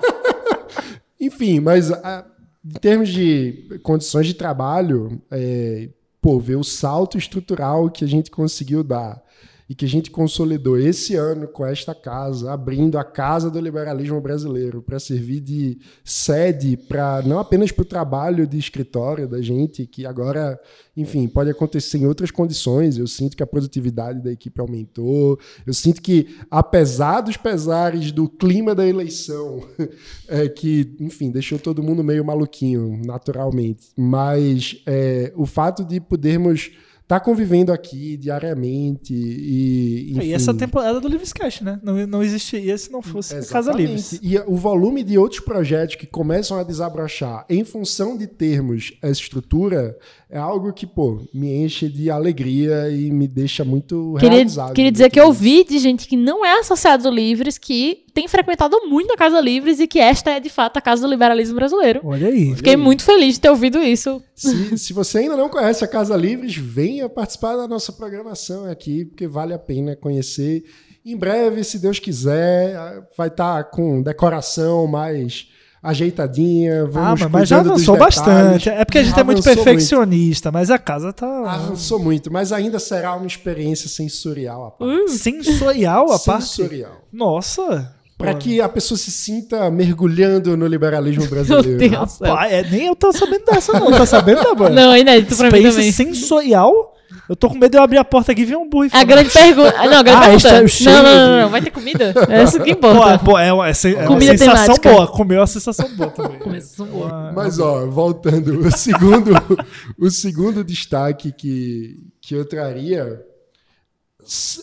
Enfim, mas a, em termos de condições de trabalho, é, pô, ver o salto estrutural que a gente conseguiu dar e que a gente consolidou esse ano com esta casa, abrindo a Casa do Liberalismo Brasileiro para servir de sede para não apenas para o trabalho de escritório da gente, que agora, enfim, pode acontecer em outras condições. Eu sinto que a produtividade da equipe aumentou. Eu sinto que, apesar dos pesares do clima da eleição, é, que, enfim, deixou todo mundo meio maluquinho, naturalmente, mas é, o fato de podermos tá convivendo aqui diariamente e, enfim. E essa temporada do Livres Cash, né? Não, não existiria se não fosse Exatamente. Casa Livres. E o volume de outros projetos que começam a desabrochar em função de termos essa estrutura é algo que, pô, me enche de alegria e me deixa muito queria, realizado. Queria dizer que eu vi de gente que não é associado do Livres que tem frequentado muito a Casa Livres e que esta é de fato a Casa do Liberalismo Brasileiro. Olha aí. Fiquei Olha muito feliz de ter ouvido isso. Se, se você ainda não conhece a Casa Livres, venha participar da nossa programação aqui, porque vale a pena conhecer. Em breve, se Deus quiser, vai estar tá com decoração mais ajeitadinha. Vamos ah, mas já avançou bastante. É porque a gente é muito perfeccionista, muito. mas a casa tá. Avançou muito, mas ainda será uma experiência sensorial a parte. Uh, sensorial a parte? Sensorial. Nossa! Para que a pessoa se sinta mergulhando no liberalismo brasileiro. Meu Deus Rapaz, é, nem eu tô sabendo dessa, não. Tá sabendo, Débora? Não, é inédito pra Space mim também. sensorial? Eu tô com medo de eu abrir a porta aqui e ver um burro. A grande pergunta. Não, a grande ah, pergunta. É não, não, não, não, Vai ter comida? É isso que importa. Pô, pô é uma, é, é uma sensação temática. boa. Comeu uma sensação boa também. Uma sensação boa. Mas, ó, voltando, o segundo, o segundo destaque que, que eu traria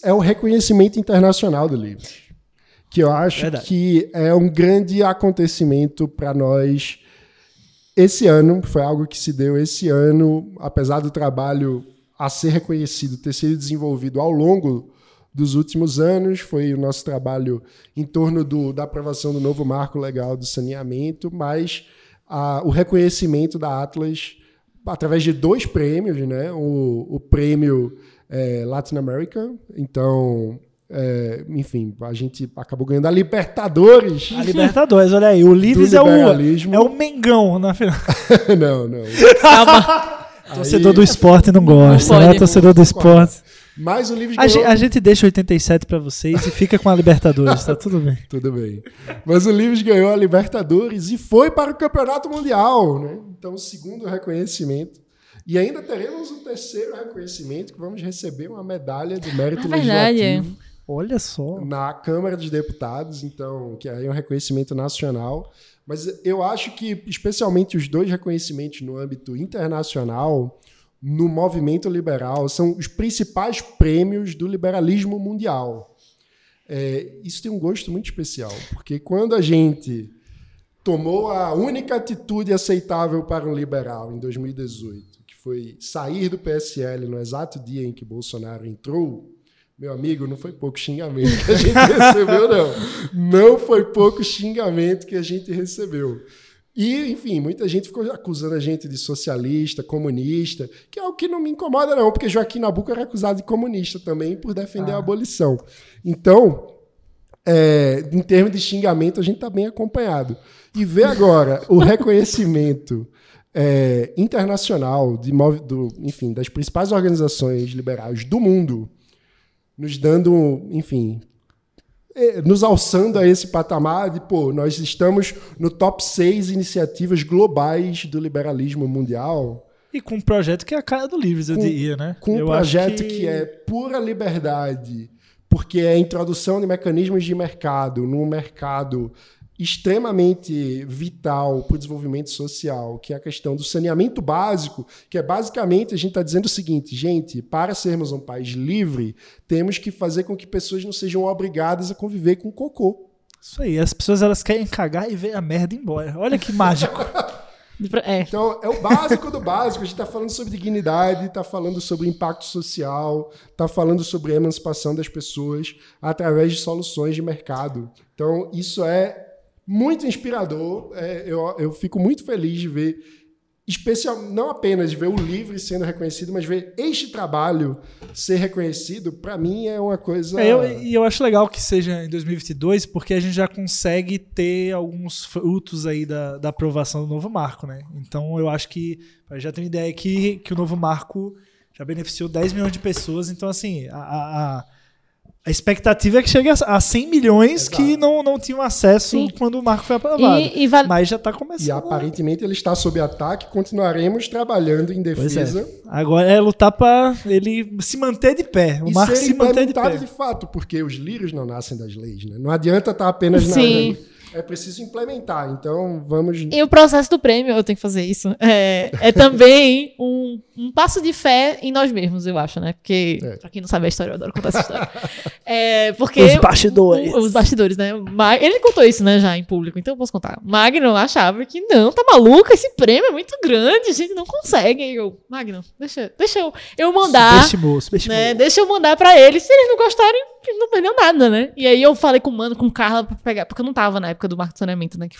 é o reconhecimento internacional do livro. Que eu acho Verdade. que é um grande acontecimento para nós esse ano. Foi algo que se deu esse ano, apesar do trabalho a ser reconhecido, ter sido desenvolvido ao longo dos últimos anos. Foi o nosso trabalho em torno do, da aprovação do novo marco legal do saneamento, mas a, o reconhecimento da Atlas através de dois prêmios, né? O, o prêmio é, Latin America, então é, enfim, a gente acabou ganhando a Libertadores. A Libertadores, olha aí. O Livres é o, é o Mengão na final. não, não. Calma. Torcedor Aí... do esporte não gosta, não né? Torcedor do esporte. Mas o livro a, ganhou... a gente deixa 87 para vocês e fica com a Libertadores, tá tudo bem. tudo bem. Mas o Livres ganhou a Libertadores e foi para o Campeonato Mundial, né? Então, segundo reconhecimento. E ainda teremos o terceiro reconhecimento, que vamos receber uma medalha do mérito é legislativo. Olha só. Na Câmara dos Deputados, então, que é um reconhecimento nacional. Mas eu acho que, especialmente os dois reconhecimentos no âmbito internacional, no movimento liberal, são os principais prêmios do liberalismo mundial. É, isso tem um gosto muito especial, porque quando a gente tomou a única atitude aceitável para um liberal em 2018, que foi sair do PSL no exato dia em que Bolsonaro entrou, meu amigo, não foi pouco xingamento que a gente recebeu, não. Não foi pouco xingamento que a gente recebeu. E, enfim, muita gente ficou acusando a gente de socialista, comunista, que é o que não me incomoda, não, porque Joaquim Nabuco era acusado de comunista também por defender ah. a abolição. Então, é, em termos de xingamento, a gente está bem acompanhado. E ver agora o reconhecimento é, internacional de, do, enfim, das principais organizações liberais do mundo nos dando, enfim, é, nos alçando a esse patamar de, pô, nós estamos no top 6 iniciativas globais do liberalismo mundial. E com um projeto que é a cara do Livres, eu diria, né? Com eu um projeto que... que... é pura liberdade, porque é a introdução de mecanismos de mercado num mercado extremamente vital para o desenvolvimento social, que é a questão do saneamento básico, que é basicamente a gente está dizendo o seguinte, gente, para sermos um país livre, temos que fazer com que pessoas não sejam obrigadas a conviver com cocô. Isso aí, as pessoas elas querem cagar e ver a merda embora. Olha que mágico. É. Então, é o básico do básico. A gente está falando sobre dignidade, está falando sobre impacto social, está falando sobre a emancipação das pessoas através de soluções de mercado. Então, isso é muito inspirador. É, eu, eu fico muito feliz de ver, especial, não apenas de ver o livro sendo reconhecido, mas ver este trabalho ser reconhecido, para mim é uma coisa. É, eu, e eu acho legal que seja em 2022, porque a gente já consegue ter alguns frutos aí da, da aprovação do novo marco, né? Então eu acho que já tem uma ideia que, que o novo marco já beneficiou 10 milhões de pessoas, então assim, a, a A expectativa é que chegue a- a 100 milhões Exato. que não, não tinham acesso Sim. quando o marco foi aprovado. E, e vale- Mas já está começando. E a- aparentemente ele está sob ataque, continuaremos trabalhando em Pois defesa. é. Agora é lutar para ele se manter de pé. O E marco se manter de pé. de fato, porque os lírios não nascem das leis, né? Não adianta estar apenas na Sim. lei. É preciso implementar. Então, vamos. E o processo do prêmio, eu tenho que fazer isso. É, é também um, um passo de fé em nós mesmos, eu acho, né? Porque, É. pra quem não sabe a história, eu adoro contar essa história. É, porque Os bastidores. o- os bastidores, né? Ele contou isso, né, já em público, então eu posso contar. Magno achava que não, tá maluco, esse prêmio é muito grande, a gente não consegue. Eu, Magno, deixa, deixa eu, eu mandar Subestimou, subestimou. né? Deixa eu mandar pra eles. Se eles não gostarem, não perdeu nada, né? E aí eu falei com o Mano, com Carla pra pegar, porque eu não tava na época do marco de saneamento, né? Que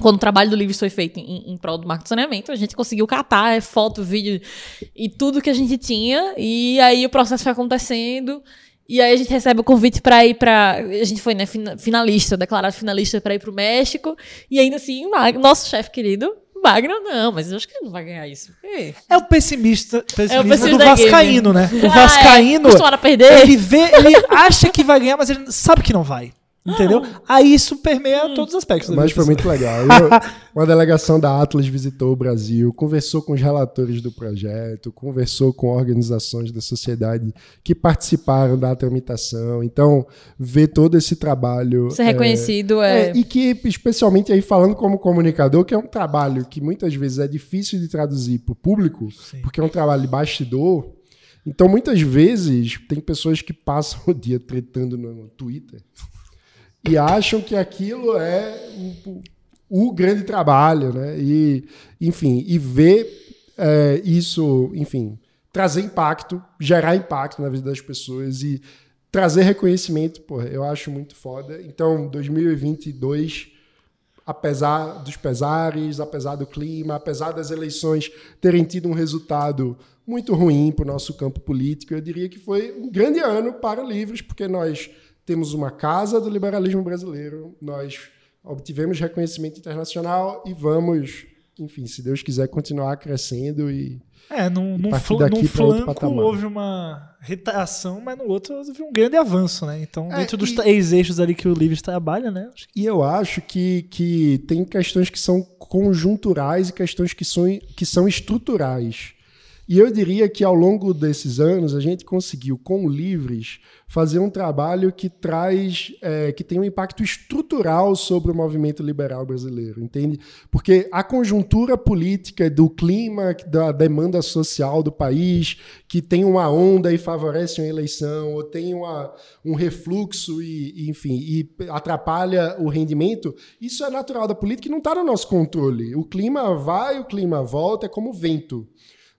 quando o trabalho do livro foi feito em, em prol do marco de saneamento, a gente conseguiu catar é, foto, vídeo e tudo que a gente tinha. E aí o processo foi acontecendo. E aí a gente recebe o convite pra ir pra. A gente foi, né, fina- finalista, declarado finalista pra ir pro México. E ainda assim, o nosso chefe querido, Magno, não, mas eu acho que ele não vai ganhar isso. Porque... É o pessimista, pessimista pessimista do Vascaíno, né? O Ah, é, Vascaíno, a perder. ele vê, ele acha que vai ganhar, mas ele sabe que não vai. Entendeu? Aí isso permeia todos os aspectos. Mas foi muito legal. Eu- uma delegação da Atlas visitou o Brasil, conversou com os relatores do projeto, conversou com organizações da sociedade que participaram da tramitação. Então, ver todo esse trabalho. Ser é, reconhecido é. É, e que, especialmente aí falando como comunicador, que é um trabalho que muitas vezes é difícil de traduzir para o público, Sim. porque é um trabalho de bastidor. Então, muitas vezes, tem pessoas que passam o dia tretando no Twitter e acham que aquilo é o, o grande trabalho, né? E, enfim, e ver é, isso, enfim, trazer impacto, gerar impacto na vida das pessoas e trazer reconhecimento, porra, eu acho muito foda. Então, 2022, apesar dos pesares, apesar do clima, apesar das eleições terem tido um resultado muito ruim para o nosso campo político, eu diria que foi um grande ano para livros, porque nós temos uma casa do liberalismo brasileiro, nós obtivemos reconhecimento internacional e vamos, enfim, se Deus quiser, continuar crescendo e É, num, num, fl num flanco houve uma retração, mas no outro houve um grande avanço, né? Então, É, dentro dos e- três eixos ali que o Livres trabalha, né? E eu acho que, que tem questões que são conjunturais e questões que são, que são estruturais. E eu diria que ao longo desses anos a gente conseguiu, com Livres, fazer um trabalho que traz, é, que tem um impacto estrutural sobre o movimento liberal brasileiro, entende? Porque a conjuntura política do clima, da demanda social do país, que tem uma onda e favorece uma eleição, ou tem uma, um refluxo e, e, enfim, e atrapalha o rendimento, isso é natural da política e não está no nosso controle. O clima vai, o clima volta, é como o vento.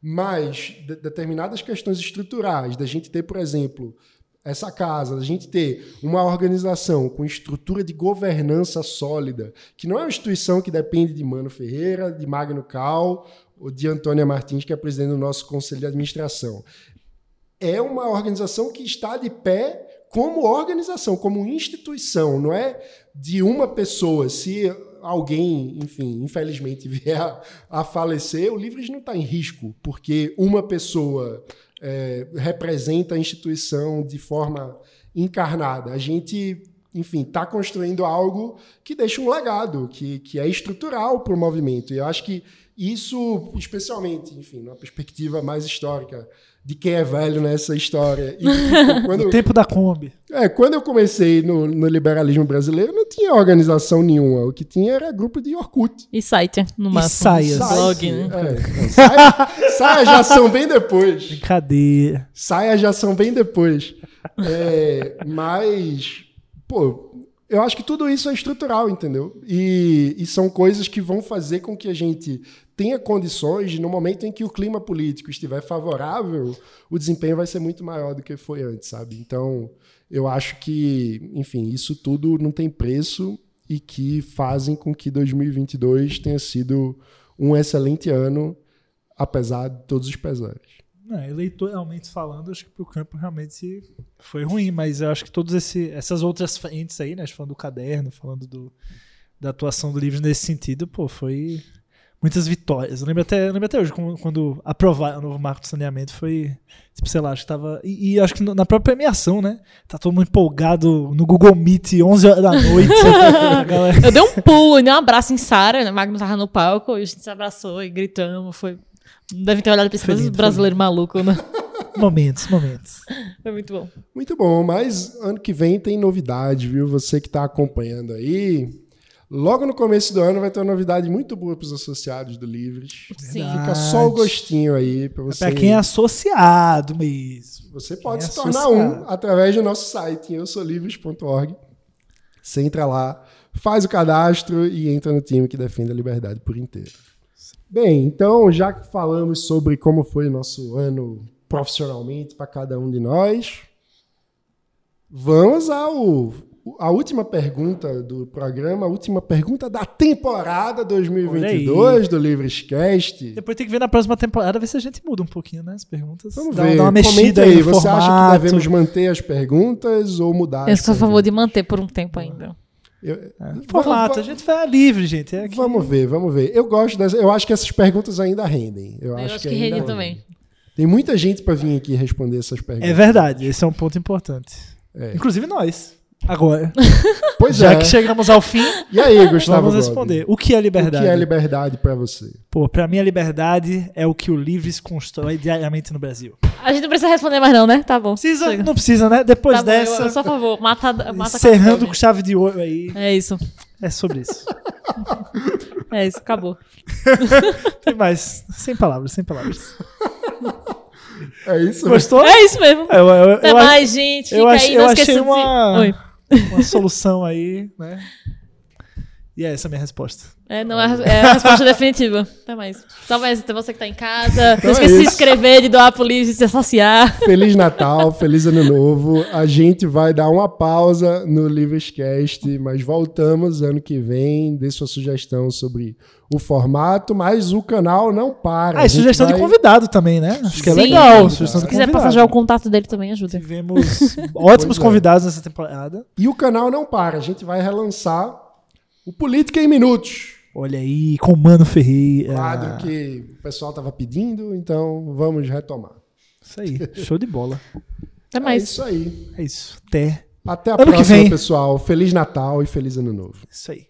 Mas de- determinadas questões estruturais, da gente ter, por exemplo, essa casa, da gente ter uma organização com estrutura de governança sólida, que não é uma instituição que depende de Mano Ferreira, de Magno Cal ou de Antônia Martins, que é presidente do nosso conselho de administração. É uma organização que está de pé como organização, como instituição, não é de uma pessoa. Se alguém, enfim, infelizmente vier a, a falecer, o Livres não está em risco, porque uma pessoa é, representa a instituição de forma encarnada. A gente, enfim, está construindo algo que deixa um legado, que, que é estrutural para o movimento. E eu acho que isso, especialmente, enfim, numa perspectiva mais histórica, de quem é velho nessa história. E, tipo, quando, o tempo da Kombi. é, quando eu comecei no, no liberalismo brasileiro, não tinha organização nenhuma. O que tinha era grupo de Orkut. E site, no máximo. saias. Blog, né? É, saia, saia já são bem depois. Brincadeira. Saia já são bem depois. É, mas, pô, eu acho que tudo isso é estrutural, entendeu? E, e são coisas que vão fazer com que a gente tenha condições de, no momento em que o clima político estiver favorável, o desempenho vai ser muito maior do que foi antes, sabe? Então, eu acho que, enfim, isso tudo não tem preço e que fazem com que 2022 tenha sido um excelente ano, apesar de todos os pesares. Não, eleitoralmente falando, acho que pro campo realmente foi ruim, mas eu acho que todas essas outras frentes aí, né? Falando do caderno, falando do, da atuação do livro nesse sentido, pô, foi muitas vitórias. Eu lembro até, eu lembro até hoje, quando, quando aprovaram o novo marco do saneamento, foi, tipo, sei lá, acho que tava. E, e acho que na própria premiação, né? Tá todo mundo empolgado no Google Meet, 11 horas da noite. Eu dei um pulo dei um abraço em Sara, né? Magno tava no palco, e a gente se abraçou e gritamos. Foi. Devem ter olhado pra esse lindo, foi brasileiro maluco, né? momentos, momentos. Foi muito bom. Muito bom, mas ano que vem tem novidade, viu? Você que está acompanhando aí. Logo no começo do ano vai ter uma novidade muito boa para os associados do Livres. Sim. Fica só o gostinho aí para você. Pra quem é associado mesmo. Você pode Quem se é tornar associado. um através do nosso site, em eusolivres.org. Você entra lá, faz o cadastro e entra no time que defende a liberdade por inteiro. Bem, então, já que falamos sobre como foi o nosso ano profissionalmente para cada um de nós, vamos ao a última pergunta do programa, a última pergunta da temporada 2022 do Livrescast. Depois tem que ver na próxima temporada, ver se a gente muda um pouquinho, né? As perguntas. Vamos dá, ver. dá uma Comenta mexida aí. aí no Você acha que formato. devemos manter as perguntas ou mudar? Eu sou a favor de manter por um tempo ainda. Eu- É, formato, a gente vai livre, gente. É que- Vamos ver, vamos ver. Eu gosto dessa. Eu acho que essas perguntas ainda rendem. Eu, Eu acho, acho que ainda rende também. Tem muita gente para vir aqui responder essas perguntas. É verdade, esse é um ponto importante. É. Inclusive nós. Agora. Pois Já é. que chegamos ao fim, E aí, Gustavo? vamos Gobi? responder. O que é O liberdade? que é liberdade para você? Pô, pra mim a liberdade é o que o Livres constrói diariamente no Brasil. A gente não precisa responder mais, não, né? Tá bom. Precisa, Chega. não precisa, né? Depois Tá bom, dessa, eu, eu sou a favor. Mata, mata encerrando com com chave de ouro aí, É isso. é sobre isso. É isso, acabou. Tem mais. Sem palavras, sem palavras. É isso? Gostou? É isso mesmo. Eu, eu, Até eu, mais, gente. Fica eu aí, eu não achei uma- de... Oi. Uma solução aí, né? E é essa a minha resposta. É, não é, é a resposta definitiva. Até mais. Talvez até você que tá em casa. Então não é esqueça de se inscrever, de doar pro livro, de se associar. Feliz Natal, feliz Ano Novo. A gente vai dar uma pausa no Livrescast, mas voltamos ano que vem. Dê sua sugestão sobre o formato, mas o canal não para. Ah, e sugestão de vai- convidado também, né? Acho que é Sim. legal. Sugestão Se de quiser convidado. passar já o contato dele também, ajuda. Tivemos ótimos Pois é. convidados nessa temporada. E o canal não para. A gente vai relançar o Política em Minutos. Olha aí, com o Mano Ferreira. Quadro que o pessoal estava pedindo, então vamos retomar. Isso aí, show de bola. Até É mais. isso aí. É isso. Até. Até a Ano que próxima, vem. pessoal. Feliz Natal e feliz Ano Novo. Isso aí.